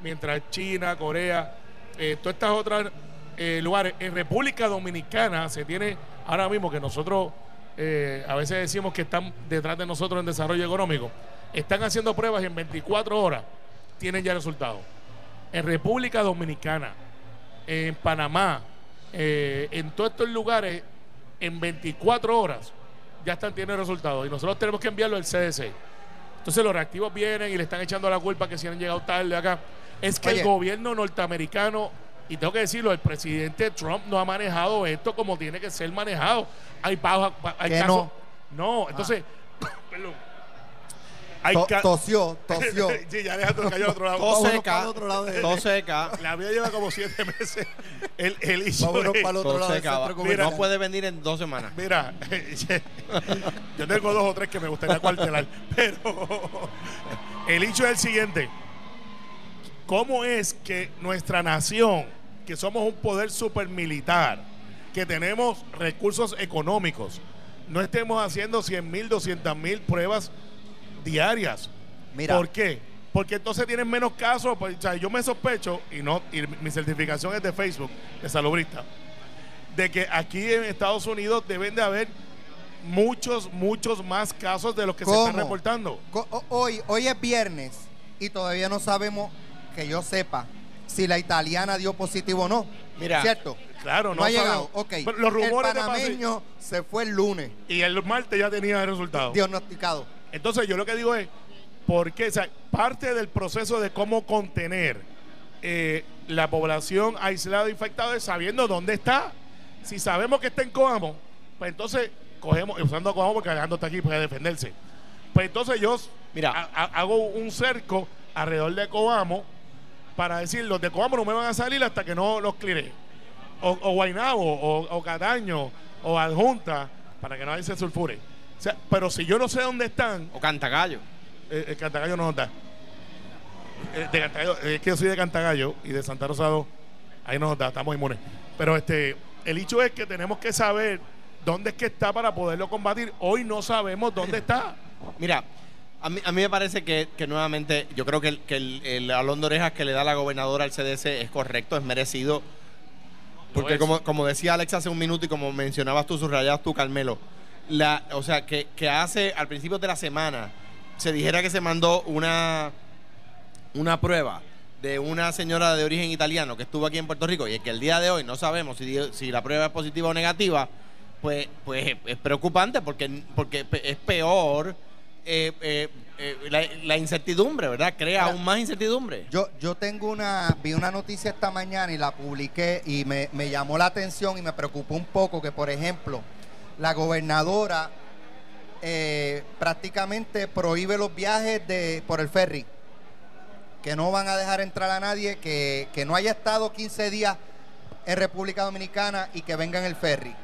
Speaker 3: mientras China, Corea, eh, todas estas otras eh, lugares. En República Dominicana se tiene ahora mismo que nosotros eh, a veces decimos que están detrás de nosotros en desarrollo económico. Están haciendo pruebas y en 24 horas tienen ya resultados. En República Dominicana, en Panamá, en todos estos lugares, en 24 horas ya están teniendo resultados. Y nosotros tenemos que enviarlo al CDC. Entonces los reactivos vienen y le están echando la culpa que si han llegado tarde acá. Es que
Speaker 2: Oye.
Speaker 3: el gobierno norteamericano, y tengo que decirlo, el presidente Trump no ha manejado esto como tiene que ser manejado. Hay, hay casos.
Speaker 2: no.
Speaker 3: No, entonces, perdón. Hay
Speaker 2: To- tosió, tosió.
Speaker 3: sí, ya Alejandro cayó al otro lado.
Speaker 4: Todo seca.
Speaker 2: de-
Speaker 4: Todo.
Speaker 3: La vida lleva como siete meses. El, el issue
Speaker 2: Vámonos
Speaker 3: es-
Speaker 2: para el otro lado
Speaker 4: seca.
Speaker 2: comercial.
Speaker 4: No puede venir en dos semanas.
Speaker 3: Mira, yo tengo dos o tres que me gustaría cuartelar, pero el hecho es el siguiente. ¿Cómo es que nuestra nación, que somos un poder supermilitar, que tenemos recursos económicos, no estemos haciendo 100 mil, 200 mil pruebas diarias?
Speaker 2: Mira.
Speaker 3: ¿Por qué? Porque entonces tienen menos casos. pues, o sea, yo me sospecho, y no y mi certificación es de Facebook, de Salubrista, de que aquí en Estados Unidos deben de haber muchos, muchos más casos de los que se están reportando.
Speaker 2: Hoy, hoy es viernes y todavía no sabemos, que yo sepa, si la italiana dio positivo o no.
Speaker 4: Mira,
Speaker 2: ¿Cierto?
Speaker 3: Claro, no,
Speaker 2: no, ha llegado.
Speaker 3: sabemos.
Speaker 2: Ok.
Speaker 3: Pero los rumores
Speaker 2: el
Speaker 3: de
Speaker 2: panameño se fue el lunes
Speaker 3: y el martes ya tenía el resultado.
Speaker 2: diagnosticado.
Speaker 3: Entonces yo lo que digo es, ¿por qué? O sea, parte del proceso de cómo contener eh, la población aislada infectada es sabiendo dónde está. Si sabemos que está en Coamo, pues entonces cogemos, usando a Coamo porque Alejandro está aquí para defenderse. Pues entonces yo
Speaker 4: Mira.
Speaker 3: ha- ha- hago un cerco alrededor de Coamo para decir, los de Coamo no me van a salir hasta que no los cleare. O, o Guaynabo, o, o Cataño, o Adjunta, para que nadie se sulfure. O sea, pero si yo no sé dónde están,
Speaker 4: O Cantagallo.
Speaker 3: eh, el Cantagallo no da. Eh, de Cantagallo, es que yo soy de Cantagallo y de Santa Rosa 2, ahí no nos da, estamos inmunes. Pero este, el hecho es que tenemos que saber dónde es que está para poderlo combatir. Hoy no sabemos dónde está.
Speaker 4: Mira, a mí, a mí me parece que, que nuevamente, yo creo que, el, que el, el alón de orejas que le da la gobernadora al CDC es correcto, es merecido. Porque como, como decía Alex hace un minuto y como mencionabas tú, subrayabas tú, Carmelo, la, o sea, que, que hace al principio de la semana se dijera que se mandó una, una prueba de una señora de origen italiano que estuvo aquí en Puerto Rico y que el día de hoy no sabemos si, si la prueba es positiva o negativa, pues, pues es- es preocupante porque, porque es peor eh, eh, eh, la, la incertidumbre, ¿verdad? Crea aún más incertidumbre.
Speaker 2: Yo, yo tengo una, vi una noticia esta mañana y la publiqué y me, me llamó la atención y me preocupó un poco que, por ejemplo, la gobernadora eh, prácticamente prohíbe los viajes de por el ferry. Que no van a dejar entrar a nadie que, que no haya estado 15 días en República Dominicana y que venga en el ferry.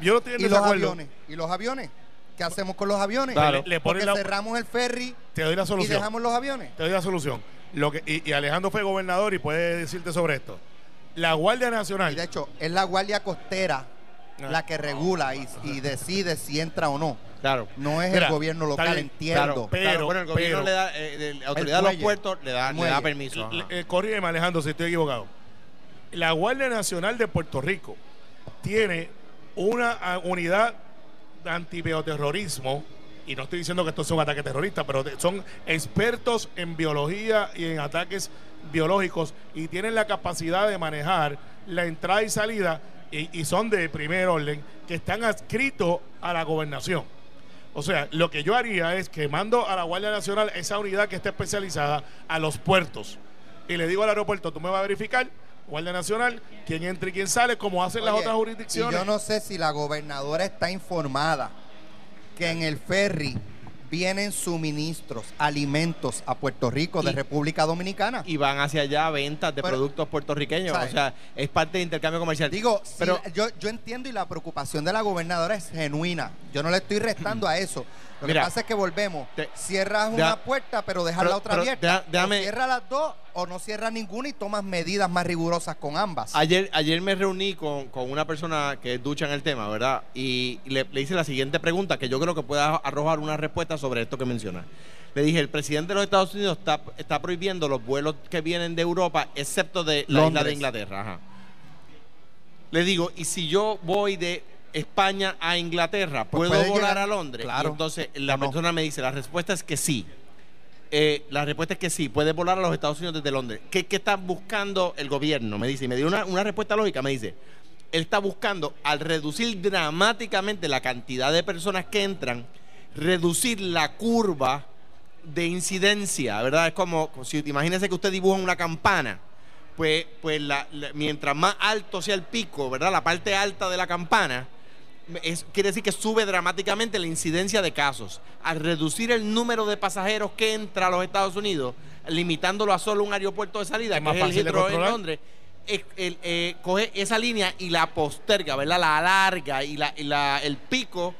Speaker 3: Yo no estoy en
Speaker 2: ¿Y los aviones? ¿Y los aviones? ¿Qué hacemos con los aviones?
Speaker 4: Claro.
Speaker 3: Le- le ponen
Speaker 2: Porque
Speaker 3: la-
Speaker 2: cerramos el ferry
Speaker 3: Te doy la
Speaker 2: y
Speaker 3: solución.
Speaker 2: dejamos los aviones.
Speaker 3: Te doy la solución. Lo que, y, y Alejandro fue gobernador y puede decirte sobre esto. La Guardia Nacional.
Speaker 2: Y de hecho, es la Guardia Costera
Speaker 3: Ah.
Speaker 2: la que regula y, y decide si entra o no.
Speaker 4: Claro.
Speaker 2: No es
Speaker 3: Mira,
Speaker 2: el gobierno local,
Speaker 3: bien,
Speaker 2: entiendo.
Speaker 4: Claro,
Speaker 3: Pero-
Speaker 4: claro. Bueno, el gobierno
Speaker 3: pero-
Speaker 4: le da, eh, la autoridad de los puertos le da, le da permiso.
Speaker 3: eh, corrígeme, Alejandro, si estoy equivocado. La Guardia Nacional de Puerto Rico tiene una unidad de antibioterrorismo, y no estoy diciendo que esto sea un ataque terrorista, pero son expertos en biología y en ataques biológicos y tienen la capacidad de manejar la entrada y salida y, y son de primer orden que están adscritos a la gobernación. O sea, lo que yo haría es que mando a la Guardia Nacional esa unidad que está especializada a los puertos. Y le digo al aeropuerto, tú me vas a verificar, Guardia Nacional, quién entra y quién sale, como hacen las otras
Speaker 2: y
Speaker 3: jurisdicciones.
Speaker 2: yo no sé si la gobernadora está informada que en el ferry vienen suministros, alimentos a Puerto Rico de
Speaker 4: Y-
Speaker 2: República Dominicana.
Speaker 4: Y van hacia allá ventas de
Speaker 2: Pero-
Speaker 4: productos puertorriqueños.
Speaker 2: ¿sabes?
Speaker 4: O sea, es parte de intercambio comercial.
Speaker 2: Digo, si la- yo, yo entiendo y la preocupación de la gobernadora es genuina. Yo no le estoy restando a eso. Lo
Speaker 4: Mira,
Speaker 2: que pasa es que volvemos.
Speaker 4: te-
Speaker 2: cierras
Speaker 4: deja-
Speaker 2: una puerta, pero dejas
Speaker 4: pero-
Speaker 2: la otra
Speaker 4: pero
Speaker 2: abierta.
Speaker 4: deja- déjame-
Speaker 2: O cierras las dos o no cierras ninguna y tomas medidas más rigurosas con ambas.
Speaker 4: Ayer, ayer me reuní con, con una persona que es ducha en el tema, ¿verdad? Y le, le hice la siguiente pregunta, que yo creo que pueda arrojar una respuesta sobre esto que menciona. Le dije, el presidente de los Estados Unidos está, está prohibiendo los vuelos que vienen de Europa, excepto de la isla
Speaker 2: Londres.
Speaker 4: de Inglaterra. Ajá. Le digo, ¿y si yo voy de España a Inglaterra,
Speaker 2: Pues
Speaker 4: puedo volar
Speaker 2: llegar.
Speaker 4: a Londres?
Speaker 2: Claro.
Speaker 4: Y entonces la persona me dice, la respuesta es que sí. Eh, la respuesta es que sí, puede volar a los Estados Unidos desde Londres. ¿Qué, qué está buscando el gobierno? Me dice, y me dio una, una respuesta lógica, me dice, él está buscando, al reducir dramáticamente la cantidad de personas que entran, reducir la curva de incidencia, ¿verdad? Es como, si imagínese que usted dibuja una campana, pues, pues la- la- mientras más alto sea el pico, ¿verdad? La parte alta de la campana, es- quiere decir que sube dramáticamente la incidencia de casos. Al reducir el número de pasajeros que entra a los Estados Unidos, limitándolo a solo un aeropuerto de salida,
Speaker 3: Es
Speaker 4: que
Speaker 3: más
Speaker 4: es el Heathrow en. Londres, eh, el- eh, coge esa línea y la posterga, ¿verdad? La alarga y, la, y la- el pico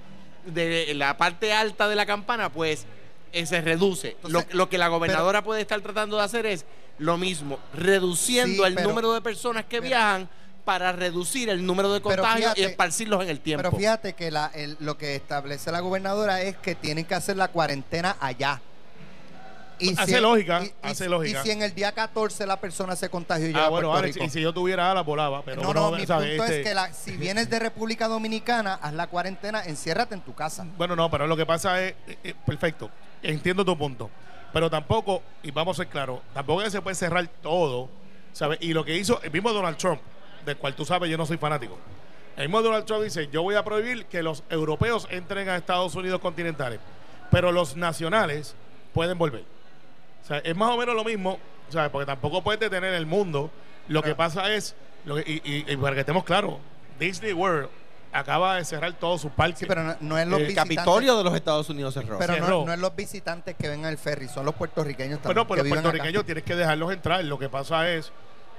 Speaker 4: de la parte alta de la campana, pues eh, se reduce.
Speaker 2: Entonces,
Speaker 4: lo, lo que la gobernadora puede estar tratando de hacer es lo mismo, reduciendo
Speaker 2: Sí,
Speaker 4: el
Speaker 2: pero-
Speaker 4: número de personas que
Speaker 2: pero-
Speaker 4: viajan para reducir el número de contagios y esparcirlos en el tiempo.
Speaker 2: Pero fíjate que la- el- lo que establece la gobernadora es que tienen que hacer la cuarentena allá. Y
Speaker 3: Hace lógica,
Speaker 2: y- y-
Speaker 3: hace lógica.
Speaker 2: Y si en el día 14 la persona se contagió y llega
Speaker 3: Ah, bueno, Alex,
Speaker 2: Rico.
Speaker 3: y si yo tuviera alas, volaba. Pero
Speaker 2: no, no,
Speaker 3: uno
Speaker 2: mi
Speaker 3: sabe,
Speaker 2: punto
Speaker 3: este-
Speaker 2: es que la- si vienes de República Dominicana, haz la cuarentena, enciérrate en tu casa.
Speaker 3: Bueno, no, pero lo que pasa es, eh, eh, perfecto, entiendo tu punto, pero tampoco, y vamos a ser claros, tampoco que se puede cerrar todo, ¿sabes? Y lo que hizo el mismo Donald Trump, del cual tú sabes yo no soy fanático, el mismo Donald Trump dice, yo voy a prohibir que los europeos entren a Estados Unidos continentales, pero los nacionales pueden volver. O sea, es más o menos lo mismo, ¿sabes? Porque tampoco puedes detener el mundo. Lo que pasa es, lo que- y, y- y para que estemos claros, Disney World acaba de cerrar todos sus parques.
Speaker 2: Sí, pero no, no es los
Speaker 3: El
Speaker 2: visitantes.
Speaker 4: Capitolio de los Estados Unidos cerró.
Speaker 2: Pero no,
Speaker 3: cerró.
Speaker 2: no es los visitantes que ven al ferry, son los puertorriqueños también.
Speaker 3: Bueno,
Speaker 2: que
Speaker 3: los
Speaker 2: acá.
Speaker 3: puertorriqueños tienes que dejarlos entrar. Lo que pasa es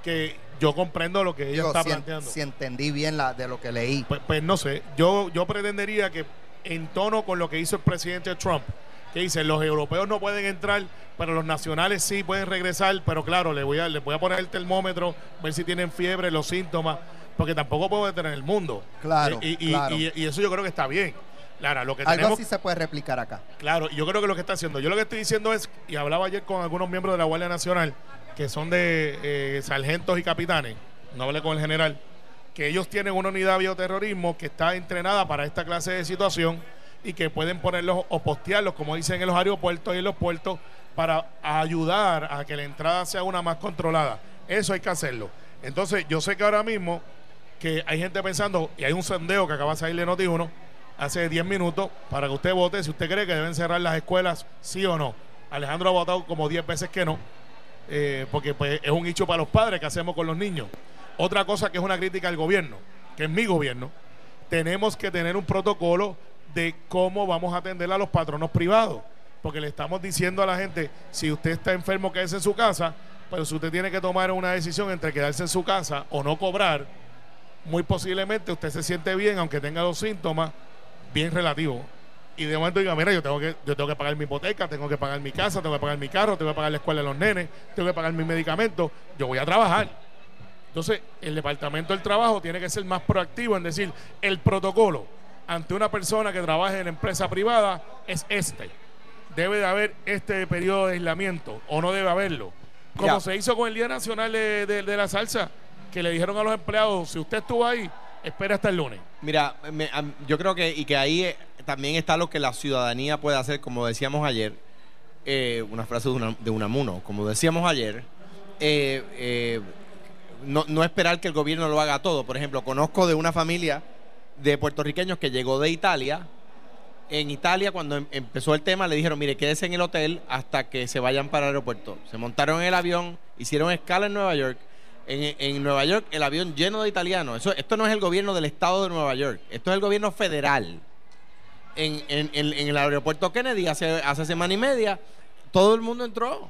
Speaker 3: que yo comprendo lo que ella
Speaker 2: Digo,
Speaker 3: está
Speaker 2: si, en-
Speaker 3: planteando.
Speaker 2: si entendí bien la, de lo que leí.
Speaker 3: Pues, pues no sé, yo, yo pretendería que en tono con lo que hizo el presidente Trump, que dice, los europeos no pueden entrar, pero los nacionales sí pueden regresar, pero claro, le voy a, le voy a poner el termómetro, ver si tienen fiebre, los síntomas, porque tampoco puedo detener el mundo.
Speaker 2: Claro,
Speaker 3: Y, y-
Speaker 2: claro.
Speaker 3: y- y eso yo creo que está bien. Claro, lo que
Speaker 2: Algo
Speaker 3: tenemos
Speaker 2: así se puede replicar acá.
Speaker 3: Claro, yo creo que lo que está haciendo, yo lo que estoy diciendo es, y hablaba ayer con algunos miembros de la Guardia Nacional, que son de eh, sargentos y capitanes, no hablé con el general, que ellos tienen una unidad de bioterrorismo que está entrenada para esta clase de situación y que pueden ponerlos o postearlos, como dicen en los aeropuertos y en los puertos, para ayudar a que la entrada sea una más controlada. Eso hay que hacerlo. Entonces, yo sé que ahora mismo que hay gente pensando, y hay un sondeo que acaba de salir de Noti1 hace 10 minutos para que usted vote si usted cree que deben cerrar las escuelas, sí o no. Alejandro ha votado como 10 veces que no, eh, porque pues, es un hecho para los padres que hacemos con los niños. Otra cosa que es una crítica al gobierno, que es mi gobierno, tenemos que tener un protocolo de cómo vamos a atender a los patronos privados. Porque le estamos diciendo a la gente, si usted está enfermo, quédese en su casa, pero si usted tiene que tomar una decisión entre quedarse en su casa o no cobrar, muy posiblemente usted se siente bien, aunque tenga los síntomas, bien relativo. Y de momento diga, mira, yo tengo que, yo tengo que pagar mi hipoteca, tengo que pagar mi casa, tengo que pagar mi carro, tengo que pagar la escuela de los nenes, tengo que pagar mis medicamentos, yo voy a trabajar. Entonces, el Departamento del Trabajo tiene que ser más proactivo en decir, el protocolo ante una persona que trabaje en empresa privada es este. Debe de haber este periodo de aislamiento o no debe haberlo. Como
Speaker 4: Ya.
Speaker 3: se hizo con el Día Nacional de, de- de la Salsa, que le dijeron a los empleados, si usted estuvo ahí, espera hasta el lunes.
Speaker 4: Mira, me- yo creo que, y que ahí eh, también está lo que la ciudadanía puede hacer, como decíamos ayer, eh, una frase de, una, de Unamuno, como decíamos ayer, eh, eh, no, no esperar que el gobierno lo haga todo. Por ejemplo, conozco de una familia de puertorriqueños que llegó de Italia. En Italia, cuando em- empezó el tema, le dijeron, mire, quédese en el hotel hasta que se vayan para el aeropuerto. Se montaron en el avión, hicieron escala en Nueva York. En, en Nueva York, el avión lleno de italianos. Eso, esto no es el gobierno del estado de Nueva York, esto es el gobierno federal. En, en- el aeropuerto Kennedy, hace, hace semana y media, todo el mundo entró.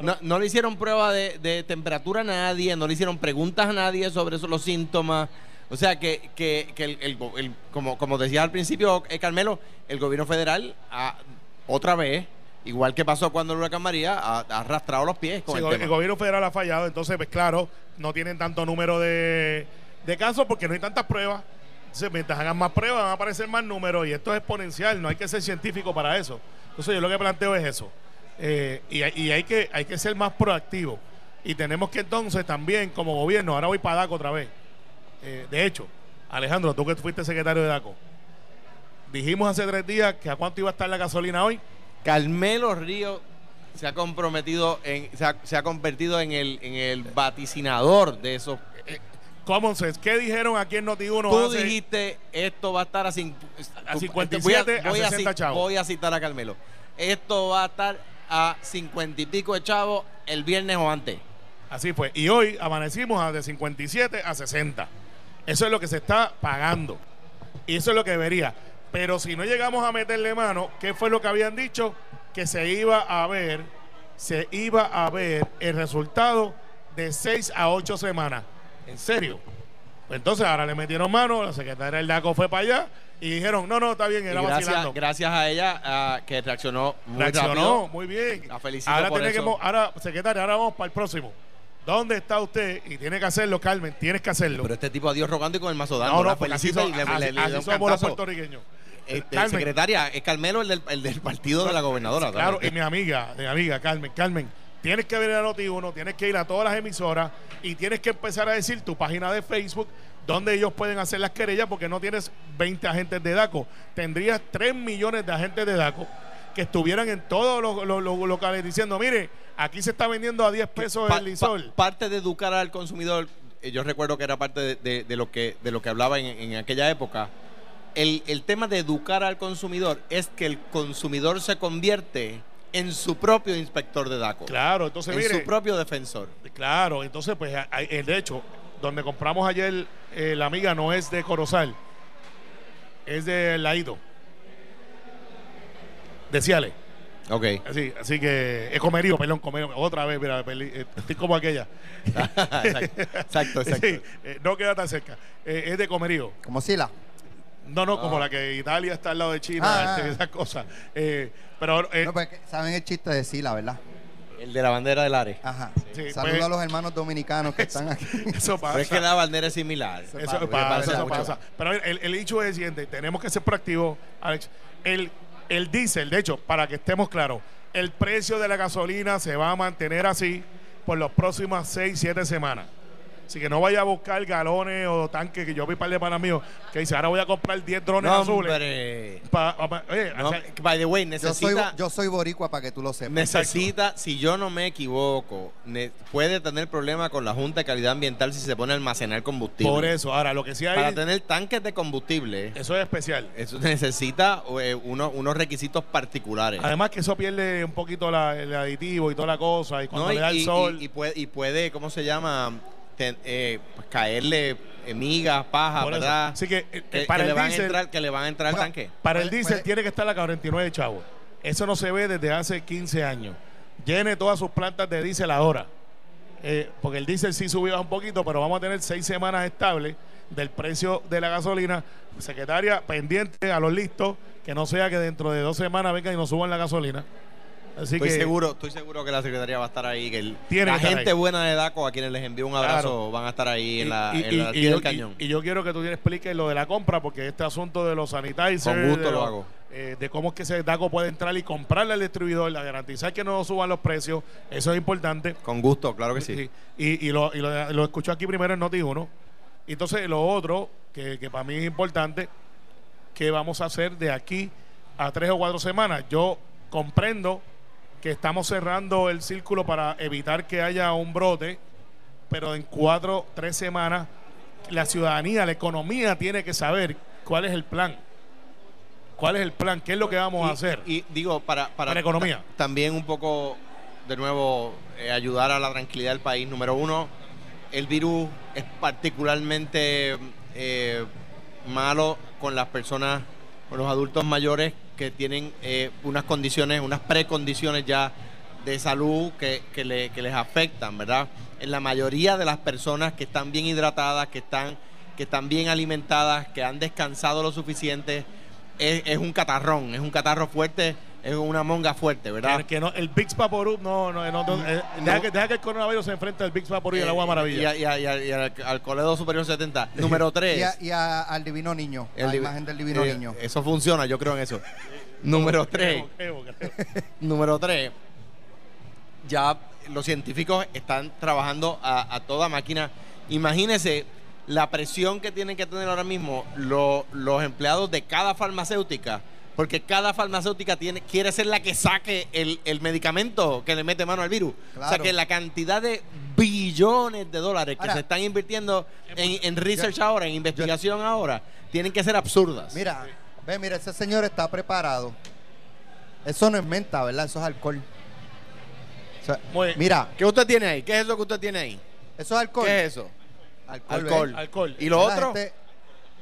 Speaker 4: No, no le hicieron prueba de, de temperatura a nadie, no le hicieron preguntas a nadie sobre eso, los síntomas. O sea que, que, que el, el go- el- como, como decía al principio eh, Carmelo, el gobierno federal ha- otra vez, igual que pasó cuando el huracán María, ha, ha arrastrado los pies con
Speaker 3: Sí,
Speaker 4: el
Speaker 3: el,
Speaker 4: tema.
Speaker 3: el gobierno federal ha fallado, entonces, pues claro, no tienen tanto número de, de casos porque no hay tantas pruebas. Entonces, mientras hagan más pruebas, van a aparecer más números y esto es exponencial, no hay que ser científico para eso. Entonces, yo lo que planteo es eso. Eh, y hay- y hay, que, hay que ser más proactivo. Y tenemos que entonces también, como gobierno, ahora voy para DACO otra vez. Eh, de hecho, Alejandro, tú que fuiste secretario de DACO, dijimos hace tres días que a cuánto iba a estar la gasolina hoy.
Speaker 4: Carmelo Río se ha comprometido, en, se, ha, se ha convertido en el, en el vaticinador de esos.
Speaker 3: Common sense, ¿qué dijeron aquí en Noti1?
Speaker 4: Tú
Speaker 3: hace-
Speaker 4: dijiste, esto va a estar a, cin-
Speaker 3: A
Speaker 4: tú-
Speaker 3: 57, a
Speaker 4: voy
Speaker 3: 60
Speaker 4: ci-
Speaker 3: chavos.
Speaker 4: Voy a citar a Carmelo. Esto va a estar a 50 y pico de chavos el viernes o antes.
Speaker 3: Así fue. Y hoy amanecimos a de 57 a 60. Eso es lo que se está pagando. Y eso es lo que debería. Pero si no llegamos a meterle mano, ¿qué fue lo que habían dicho? Que se iba a ver, se iba a ver el resultado de 6 a 8 semanas. ¿En serio? Pues entonces ahora le metieron mano, la secretaria del DACO fue para allá y dijeron, no, no, está bien, era
Speaker 4: gracias,
Speaker 3: vacilando.
Speaker 4: gracias a ella que reaccionó muy
Speaker 3: Reaccionó,
Speaker 4: rápido.
Speaker 3: muy bien.
Speaker 4: La felicito
Speaker 3: ahora
Speaker 4: por
Speaker 3: tiene
Speaker 4: eso.
Speaker 3: ahora, secretaria, ahora vamos para el próximo. ¿Dónde está usted? Y tiene que hacerlo, Carmen, tienes que hacerlo.
Speaker 4: Pero este tipo a Dios rogando y con el mazo dando.
Speaker 3: no, no, porque así,
Speaker 4: felicita
Speaker 3: son-
Speaker 4: y le,
Speaker 3: así-
Speaker 4: le- le
Speaker 3: así somos los puertorriqueños.
Speaker 4: Este,
Speaker 3: Carmen,
Speaker 4: secretaria, es Carmelo el del, el del partido de la gobernadora.
Speaker 3: Claro, y mi amiga, mi amiga Carmen, Carmen, tienes que venir a Noti1, tienes que ir a todas las emisoras y tienes que empezar a decir tu página de Facebook donde ellos pueden hacer las querellas porque no tienes 20 agentes de DACO. Tendrías 3 millones de agentes de DACO que estuvieran en todos los, los- los locales diciendo, mire, aquí se está vendiendo a 10 pesos
Speaker 4: Pa-
Speaker 3: el lisol.
Speaker 4: pa- parte de educar al consumidor, eh, yo recuerdo que era parte de, de- de lo que de lo que hablaba en, en aquella época. El, el tema de educar al consumidor es que el consumidor se convierte en su propio inspector de DACO,
Speaker 3: Claro, entonces
Speaker 4: en
Speaker 3: mire,
Speaker 4: su propio defensor.
Speaker 3: Claro, entonces, pues, de hecho, donde compramos ayer, eh, la amiga no es de Corozal, es de Laído. De Ciales.
Speaker 4: Ok.
Speaker 3: Así, así que es comerío, perdón, comerío. Otra vez, mira, eh, estoy como aquella.
Speaker 4: exacto, exacto, exacto.
Speaker 3: Sí, eh, no queda tan cerca. Eh, es de comerío.
Speaker 2: Como Sila.
Speaker 3: No, no, como la que Italia está al lado de China,
Speaker 2: Ah,
Speaker 3: este,
Speaker 2: ah.
Speaker 3: esas cosas. Eh, pero eh,
Speaker 2: No, pues, que saben el chiste de Sila, ¿verdad?
Speaker 4: El de la bandera del Are.
Speaker 2: Ajá.
Speaker 3: Sí,
Speaker 2: Saludos
Speaker 3: pues-
Speaker 2: a los hermanos dominicanos que están aquí.
Speaker 3: eso pasa.
Speaker 4: Pero es que la bandera es similar.
Speaker 3: Eso
Speaker 2: pasa,
Speaker 3: pasa,
Speaker 2: pasa
Speaker 3: eso
Speaker 2: mucho.
Speaker 3: pasa. Pero el, el hecho es el siguiente, tenemos que ser proactivos, Alex. El, el diésel, de hecho, para que estemos claros, el precio de la gasolina se va a mantener así por las próximas 6, 7 semanas. Así que no vaya a buscar galones o tanques, que yo vi un par de panas míos que dice, ahora voy a comprar 10 drones
Speaker 4: No,
Speaker 3: azules.
Speaker 4: hombre.
Speaker 3: pa- pa- oye,
Speaker 4: No,
Speaker 3: o sea,
Speaker 4: by the way,
Speaker 2: Yo soy,
Speaker 4: necesita...
Speaker 2: yo soy boricua para que tú lo sepas.
Speaker 4: Necesita, si yo no me equivoco, ne- puede tener problema con la Junta de Calidad Ambiental si se pone a almacenar combustible.
Speaker 3: por eso, ahora lo que sí hay,
Speaker 4: Para tener tanques de combustible,
Speaker 3: eso es especial.
Speaker 4: eso necesita eh, uno- unos requisitos particulares.
Speaker 3: Además que eso pierde un poquito la- el aditivo y toda la cosa, y cuando
Speaker 4: ¿no?
Speaker 3: le da
Speaker 4: y,
Speaker 3: el
Speaker 4: y-
Speaker 3: sol...
Speaker 4: y puede, y puede, ¿cómo se llama? Te- eh, pues, caerle migas, paja,
Speaker 3: Por eso.
Speaker 4: ¿verdad?
Speaker 3: Así que, eh,
Speaker 4: que,
Speaker 3: para
Speaker 4: que
Speaker 3: el
Speaker 4: le van a
Speaker 3: diésel-
Speaker 4: entrar, que le van a entrar al
Speaker 2: Bueno,
Speaker 4: tanque.
Speaker 3: Para el
Speaker 2: Puede-
Speaker 3: diésel
Speaker 2: puede-
Speaker 3: tiene que estar la 49 chavos. Eso no se ve desde hace 15 años. Llene todas sus plantas de diésel ahora. Eh, porque el diésel sí subió un poquito, pero vamos a tener seis semanas estables del precio de la gasolina. Secretaria, pendiente a los listos, que no sea que dentro de dos semanas vengan y nos suban la gasolina. Así
Speaker 4: Estoy
Speaker 3: que
Speaker 4: seguro, estoy seguro que la secretaría va a estar ahí, que el- la
Speaker 3: que
Speaker 4: gente
Speaker 3: ahí.
Speaker 4: buena de DACO, a quienes les envío un abrazo,
Speaker 3: Claro.
Speaker 4: van a estar ahí
Speaker 3: y,
Speaker 4: en la,
Speaker 3: y-
Speaker 4: en la
Speaker 3: y-
Speaker 4: al pie
Speaker 3: y yo,
Speaker 4: del cañón.
Speaker 3: y- yo quiero que tú expliques lo de la compra, porque este asunto de los sanitizers,
Speaker 4: Con gusto lo hago.
Speaker 3: eh, de cómo es que ese DACO puede entrar y comprarle al distribuidor, la garantizar que no suban los precios, eso es importante.
Speaker 4: Con gusto, claro que sí.
Speaker 3: Sí. Y, lo, lo, lo escucho aquí primero en Noti1. Entonces, lo otro, que, que para mí es importante, que vamos a hacer de aquí a tres o cuatro semanas. Yo comprendo que estamos cerrando el círculo para evitar que haya un brote, pero en cuatro, tres semanas, la ciudadanía, la economía tiene que saber cuál es el plan. ¿Cuál es el plan? ¿Qué es lo que vamos a hacer?
Speaker 4: Y digo, para, para,
Speaker 3: Para economía.
Speaker 4: ta- también un poco, de nuevo, eh, ayudar a la tranquilidad del país. Número uno, el virus es particularmente eh, malo con las personas, con los adultos mayores que tienen eh, unas condiciones, unas precondiciones ya de salud que, que le- que les afectan, ¿verdad? En la mayoría de las personas que están bien hidratadas, que están, que están bien alimentadas, que han descansado lo suficiente, es, es un catarrón, es un catarro fuerte, es una monga fuerte, ¿verdad?
Speaker 3: Que, que no, el Big Vaporub no, no, no, no, eh, deja, que, deja que el coronavirus se enfrente al Big Vaporub y el agua
Speaker 4: Eh,
Speaker 3: maravilla.
Speaker 4: Y, a- y a- y a- y al, al Coledo Superior 70. Número 3.
Speaker 2: Y, a- y a- al divino niño, la imagen del divino niño.
Speaker 4: Eso funciona, yo creo en eso. Número 3.
Speaker 3: Creo, creo, creo.
Speaker 4: Número 3. Ya los científicos están trabajando a, a toda máquina. Imagínese la presión que tienen que tener ahora mismo lo- los empleados de cada farmacéutica. Porque cada farmacéutica tiene, quiere ser la que saque el, el medicamento que le mete mano al virus. O sea que la cantidad de billones de dólares que
Speaker 2: Ahora-
Speaker 4: se están invirtiendo en, en research ahora, en investigación ahora, tienen que ser absurdas.
Speaker 2: Mira, ve, mira, ese señor está preparado. Eso no es menta, ¿verdad? Eso es alcohol. O sea,
Speaker 3: Muy bien.
Speaker 2: mira,
Speaker 4: ¿Qué usted tiene ahí? ¿Qué es eso que usted tiene ahí?
Speaker 2: eso es alcohol.
Speaker 4: ¿Qué es eso?
Speaker 2: Alcohol.
Speaker 4: Alcohol. ¿Y lo
Speaker 2: La
Speaker 4: otro?
Speaker 2: gente-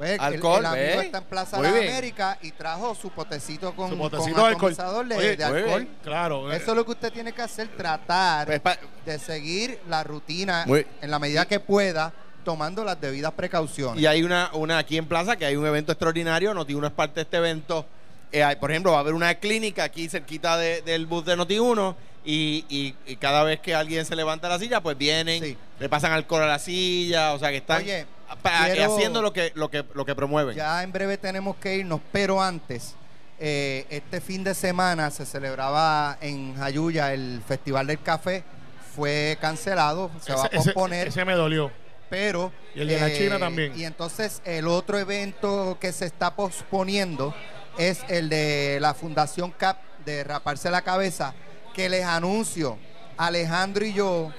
Speaker 2: el-
Speaker 4: Alcohol,
Speaker 2: el, amigo está en Plaza
Speaker 4: Muy
Speaker 2: de. Américas y trajo su potecito con,
Speaker 3: Su
Speaker 2: con
Speaker 3: potecito de alcohol.
Speaker 2: de,
Speaker 3: Oye,
Speaker 2: de
Speaker 4: muy
Speaker 2: alcohol.
Speaker 3: Claro. eh,
Speaker 2: Eso es lo que usted tiene que hacer, tratar
Speaker 4: Pues, pa-
Speaker 2: de seguir la rutina
Speaker 4: Muy-
Speaker 2: en la medida que pueda, tomando las debidas precauciones.
Speaker 4: Y hay una, una aquí en Plaza que hay un evento extraordinario. Noti1 es parte de este evento. Eh, hay- por ejemplo, va a haber una clínica aquí cerquita de- del bus de Noti1 y, y- y cada vez que alguien se levanta de la silla, pues vienen,
Speaker 2: Sí.
Speaker 4: le pasan alcohol a la silla, o sea que están
Speaker 2: Oye,
Speaker 4: pa-
Speaker 2: quiero-
Speaker 4: haciendo lo que, lo que, lo que promueven.
Speaker 2: Ya en breve tenemos que irnos, pero antes, eh, este fin de semana se celebraba en Jayuya el Festival del Café. Fue cancelado, se va a
Speaker 3: ese-
Speaker 2: posponer,
Speaker 3: ese me dolió.
Speaker 2: pero...
Speaker 3: Y el de la China también.
Speaker 2: Y entonces el otro evento que se está posponiendo es el de la Fundación CAP de Raparse la Cabeza, que les anuncio, Alejandro y yo,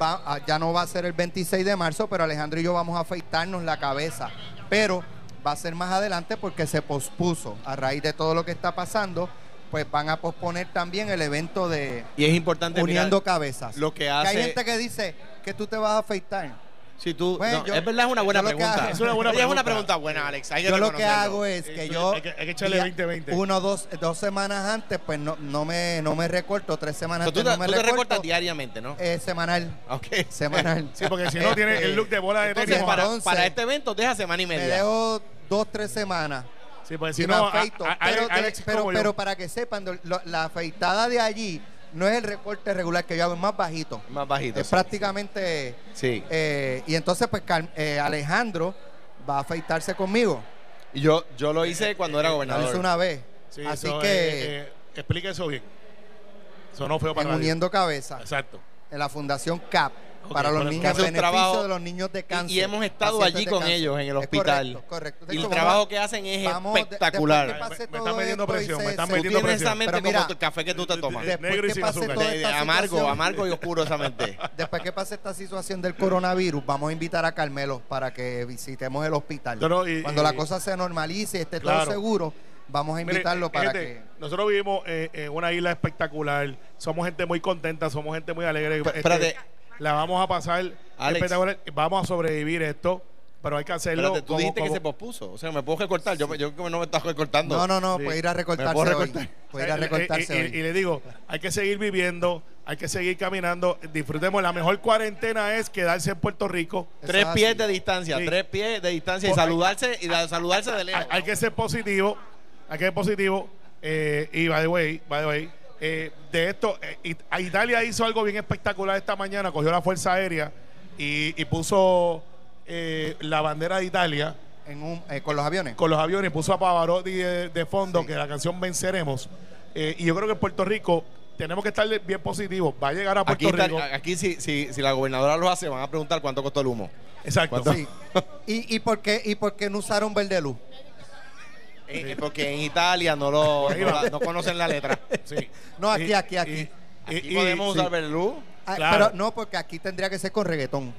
Speaker 2: va- ah, ya no va a ser el 26 de marzo, pero Alejandro y yo vamos a afeitarnos la cabeza. Pero va a ser más adelante porque se pospuso. A raíz de todo lo que está pasando, pues van a posponer también el evento de
Speaker 4: Y es importante
Speaker 2: uniendo
Speaker 4: mirar,
Speaker 2: cabezas.
Speaker 4: lo que
Speaker 2: Que
Speaker 4: hace-
Speaker 2: hay gente que dice que tú te vas a afeitar.
Speaker 4: Si tú,
Speaker 2: Bueno,
Speaker 4: no,
Speaker 2: yo-
Speaker 4: es verdad, es una buena
Speaker 2: yo lo que
Speaker 4: pregunta.
Speaker 2: hago-
Speaker 3: Es una buena
Speaker 4: Oye, es una
Speaker 3: pregunta.
Speaker 4: pregunta buena, Alex. hay que
Speaker 2: Yo lo que
Speaker 4: reconocerlo.
Speaker 2: hago es que yo
Speaker 3: hay que- hay que echarle
Speaker 2: día-
Speaker 3: 20-20.
Speaker 2: uno dos dos semanas antes pues no, no me no me recorto tres semanas
Speaker 4: O sea, tú,
Speaker 2: antes
Speaker 4: te-
Speaker 2: no me
Speaker 4: tú te
Speaker 2: recorto
Speaker 4: recortas diariamente, ¿no?
Speaker 2: eh, semanal
Speaker 4: ok.
Speaker 2: semanal
Speaker 3: Sí, porque si no tiene el look de bola de
Speaker 4: Entonces,
Speaker 3: tenis.
Speaker 4: para,
Speaker 2: entonces-
Speaker 4: para este evento, deja semana y
Speaker 2: me
Speaker 4: media.
Speaker 2: dejo dos tres semanas
Speaker 3: Sí, pues
Speaker 2: y
Speaker 3: si
Speaker 2: me
Speaker 3: no, a-
Speaker 2: afeito
Speaker 3: a- a-
Speaker 2: pero, de-
Speaker 3: Alex
Speaker 2: pero,
Speaker 3: como yo.
Speaker 2: pero para que sepan lo- la afeitada de allí no es el recorte regular que yo hago es más bajito
Speaker 4: Más bajito.
Speaker 2: es prácticamente
Speaker 4: Sí.
Speaker 2: eh, y entonces pues eh, Alejandro va a afeitarse conmigo
Speaker 4: Y yo, yo lo hice cuando era
Speaker 2: lo
Speaker 4: gobernador.
Speaker 2: hice una vez
Speaker 3: Sí,
Speaker 2: así
Speaker 3: eso,
Speaker 2: que
Speaker 3: eh, eh, explique eso bien. Eso no feo para
Speaker 2: en uniendo cabezas
Speaker 3: Exacto.
Speaker 2: en la Fundación CAP Para los niños,
Speaker 4: que hace un trabajo-
Speaker 2: de los niños de cáncer.
Speaker 4: y hemos estado allí con
Speaker 2: cáncer.
Speaker 4: ellos en el
Speaker 2: Es
Speaker 4: hospital.
Speaker 2: correcto, correcto.
Speaker 4: Y el trabajo que hacen es
Speaker 2: vamos
Speaker 4: espectacular.
Speaker 3: Me- me están metiendo presión, me están
Speaker 2: se-
Speaker 4: Tú
Speaker 3: metiendo
Speaker 4: tienes
Speaker 3: presión.
Speaker 4: esa mente
Speaker 2: Pero
Speaker 4: como
Speaker 2: mira,
Speaker 4: el café que tú te tomas.
Speaker 3: Negro y sin azúcar.
Speaker 4: amargo, amargo y oscuro esa mente.
Speaker 2: Después que pase esta situación del coronavirus, vamos a invitar a Carmelo para que visitemos el hospital. Cuando
Speaker 3: y-
Speaker 2: la cosa se normalice y esté
Speaker 3: Claro.
Speaker 2: todo seguro, vamos a invitarlo para
Speaker 3: gente,
Speaker 2: que...
Speaker 3: Nosotros vivimos eh, en una isla espectacular. Somos gente muy contenta, somos gente muy alegre.
Speaker 4: P-
Speaker 3: Este,
Speaker 4: espérate.
Speaker 3: La vamos a pasar
Speaker 4: Alex.
Speaker 3: espectacular. Vamos a sobrevivir esto, pero hay que hacerlo.
Speaker 4: Espérate, tú
Speaker 3: como-
Speaker 4: dijiste que
Speaker 3: como-
Speaker 4: se pospuso. O sea, me puedo recortar. Yo, yo no me estás recortando.
Speaker 2: No, no, no,
Speaker 3: Sí.
Speaker 2: puede ir a
Speaker 4: ¿Me
Speaker 2: recortarse
Speaker 4: puedo
Speaker 2: hoy.
Speaker 4: recortar?
Speaker 2: Puede ir a
Speaker 3: Eh, eh,
Speaker 2: recortarse
Speaker 3: y, y-
Speaker 2: hoy.
Speaker 3: y le digo, hay que seguir viviendo, hay que seguir caminando. Disfrutemos. La mejor cuarentena es quedarse en Puerto Rico.
Speaker 2: Eso
Speaker 4: Tres
Speaker 2: es
Speaker 4: pies
Speaker 2: así.
Speaker 4: de distancia,
Speaker 3: Sí.
Speaker 4: tres pies de distancia y
Speaker 3: Porque-
Speaker 4: saludarse y de- saludarse de lejos.
Speaker 3: Hay, hay que ser positivo, hay que ser positivo. eh, y by the way, by the way, eh, de esto, eh, It- a Italia hizo algo bien espectacular esta mañana, cogió la Fuerza Aérea y, y puso eh, la bandera de Italia
Speaker 2: En un, eh, con los aviones.
Speaker 3: con los aviones, puso a Pavarotti de, de fondo,
Speaker 2: Sí.
Speaker 3: que la canción Venceremos. Eh, y yo creo que en Puerto Rico tenemos que estar bien positivos. Va a llegar a
Speaker 4: Aquí,
Speaker 3: Puerto
Speaker 4: está-
Speaker 3: Rico.
Speaker 4: aquí si, si, si la gobernadora lo hace, van a preguntar cuánto costó el humo.
Speaker 3: Exacto.
Speaker 2: ¿Y, y, por qué, ¿Y por qué no usaron verde luz?
Speaker 4: Eh, eh, porque en Italia no lo no,
Speaker 3: va.
Speaker 4: la- no conocen la letra.
Speaker 3: Sí.
Speaker 2: No, aquí,
Speaker 3: Y-
Speaker 2: aquí, aquí.
Speaker 3: y-
Speaker 4: Aquí
Speaker 3: y-
Speaker 4: podemos
Speaker 3: sí.
Speaker 4: usar Berlú.
Speaker 2: Ah,
Speaker 3: Claro.
Speaker 2: Pero no, porque aquí tendría que ser con reggaetón.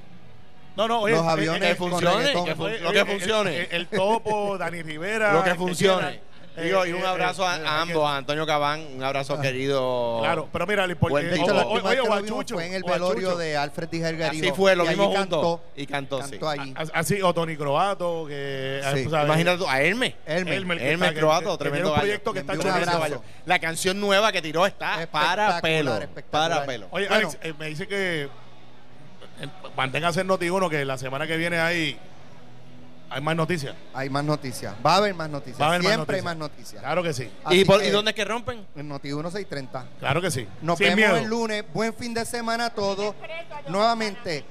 Speaker 3: No, no, oye,
Speaker 2: Los
Speaker 3: eh,
Speaker 2: aviones
Speaker 3: eh,
Speaker 4: que funcione,
Speaker 2: reggaetón.
Speaker 4: que fun- lo que funcione.
Speaker 3: El, el topo, Dani Rivera.
Speaker 4: Lo que funcione. Digo,
Speaker 3: Eh,
Speaker 4: y un
Speaker 3: eh,
Speaker 4: abrazo
Speaker 3: eh,
Speaker 4: a, ambos, a Antonio Cabán, un abrazo querido.
Speaker 3: Claro, pero mira.
Speaker 2: De hecho, la
Speaker 4: Oh,
Speaker 2: última vez que lo vimos
Speaker 3: Guachucho,
Speaker 2: fue en el
Speaker 3: Guachucho.
Speaker 2: velorio de Alfred Di Gergarijo.
Speaker 4: Así fue, lo
Speaker 2: allí cantó,
Speaker 4: juntos. Y cantó, sí.
Speaker 2: cantó ahí.
Speaker 3: A- Así, o Tony Croato, que.
Speaker 2: Sí.
Speaker 3: tú sabes,
Speaker 4: Imagínate tú, a Hermes. Hermes
Speaker 3: está- que-
Speaker 4: Croato,
Speaker 3: que
Speaker 4: tremendo
Speaker 3: un proyecto que está tremendo.
Speaker 4: La canción nueva que tiró está para pelo. Para pelo.
Speaker 3: Oye,
Speaker 2: Bueno.
Speaker 3: Alex, eh, me dice que. eh, manténgase en Noti1, que la semana que viene hay. Hay más noticias.
Speaker 2: Hay más noticias. Va a haber más noticias.
Speaker 3: Va a haber más
Speaker 2: Siempre hay más noticias.
Speaker 3: Claro que sí.
Speaker 2: Así
Speaker 4: ¿Y, por-
Speaker 2: que
Speaker 4: ¿Y dónde es que rompen?
Speaker 2: En Noti 1630.
Speaker 3: Claro que sí.
Speaker 2: Nos
Speaker 3: Sin
Speaker 2: vemos
Speaker 3: miedo.
Speaker 2: el lunes. Buen fin de semana a todos. Nuevamente,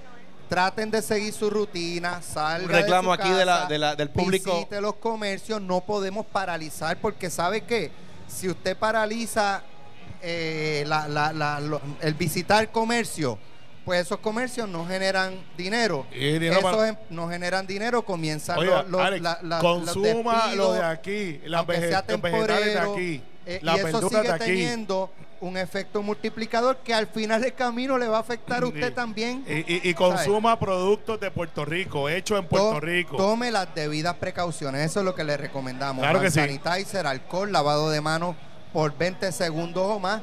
Speaker 2: traten de seguir su rutina. Salga
Speaker 4: Un reclamo
Speaker 2: de su
Speaker 4: aquí de la-
Speaker 2: casa,
Speaker 4: de la- del público.
Speaker 2: Visite los comercios. No podemos paralizar porque sabe que si usted paraliza eh, la- la- la- lo- el visitar comercio, pues esos comercios no generan dinero. Esos
Speaker 3: para-
Speaker 2: em- no generan dinero, comienzan
Speaker 3: Oiga,
Speaker 2: los, los-
Speaker 3: Alex,
Speaker 2: la- la-
Speaker 3: consuma
Speaker 2: los despidos,
Speaker 3: lo de aquí, las vege- los vegetales de aquí,
Speaker 2: eh,
Speaker 3: las
Speaker 2: y eso sigue
Speaker 3: de aquí.
Speaker 2: teniendo un efecto multiplicador que al final del camino le va a afectar a usted
Speaker 3: Sí.
Speaker 2: también.
Speaker 3: Y, y- y consuma productos de Puerto Rico, hechos en Puerto
Speaker 2: To-
Speaker 3: Rico.
Speaker 2: Tome las debidas precauciones, eso es lo que le recomendamos.
Speaker 3: Claro que sí.
Speaker 2: sanitizer, alcohol, lavado de manos por 20 segundos o más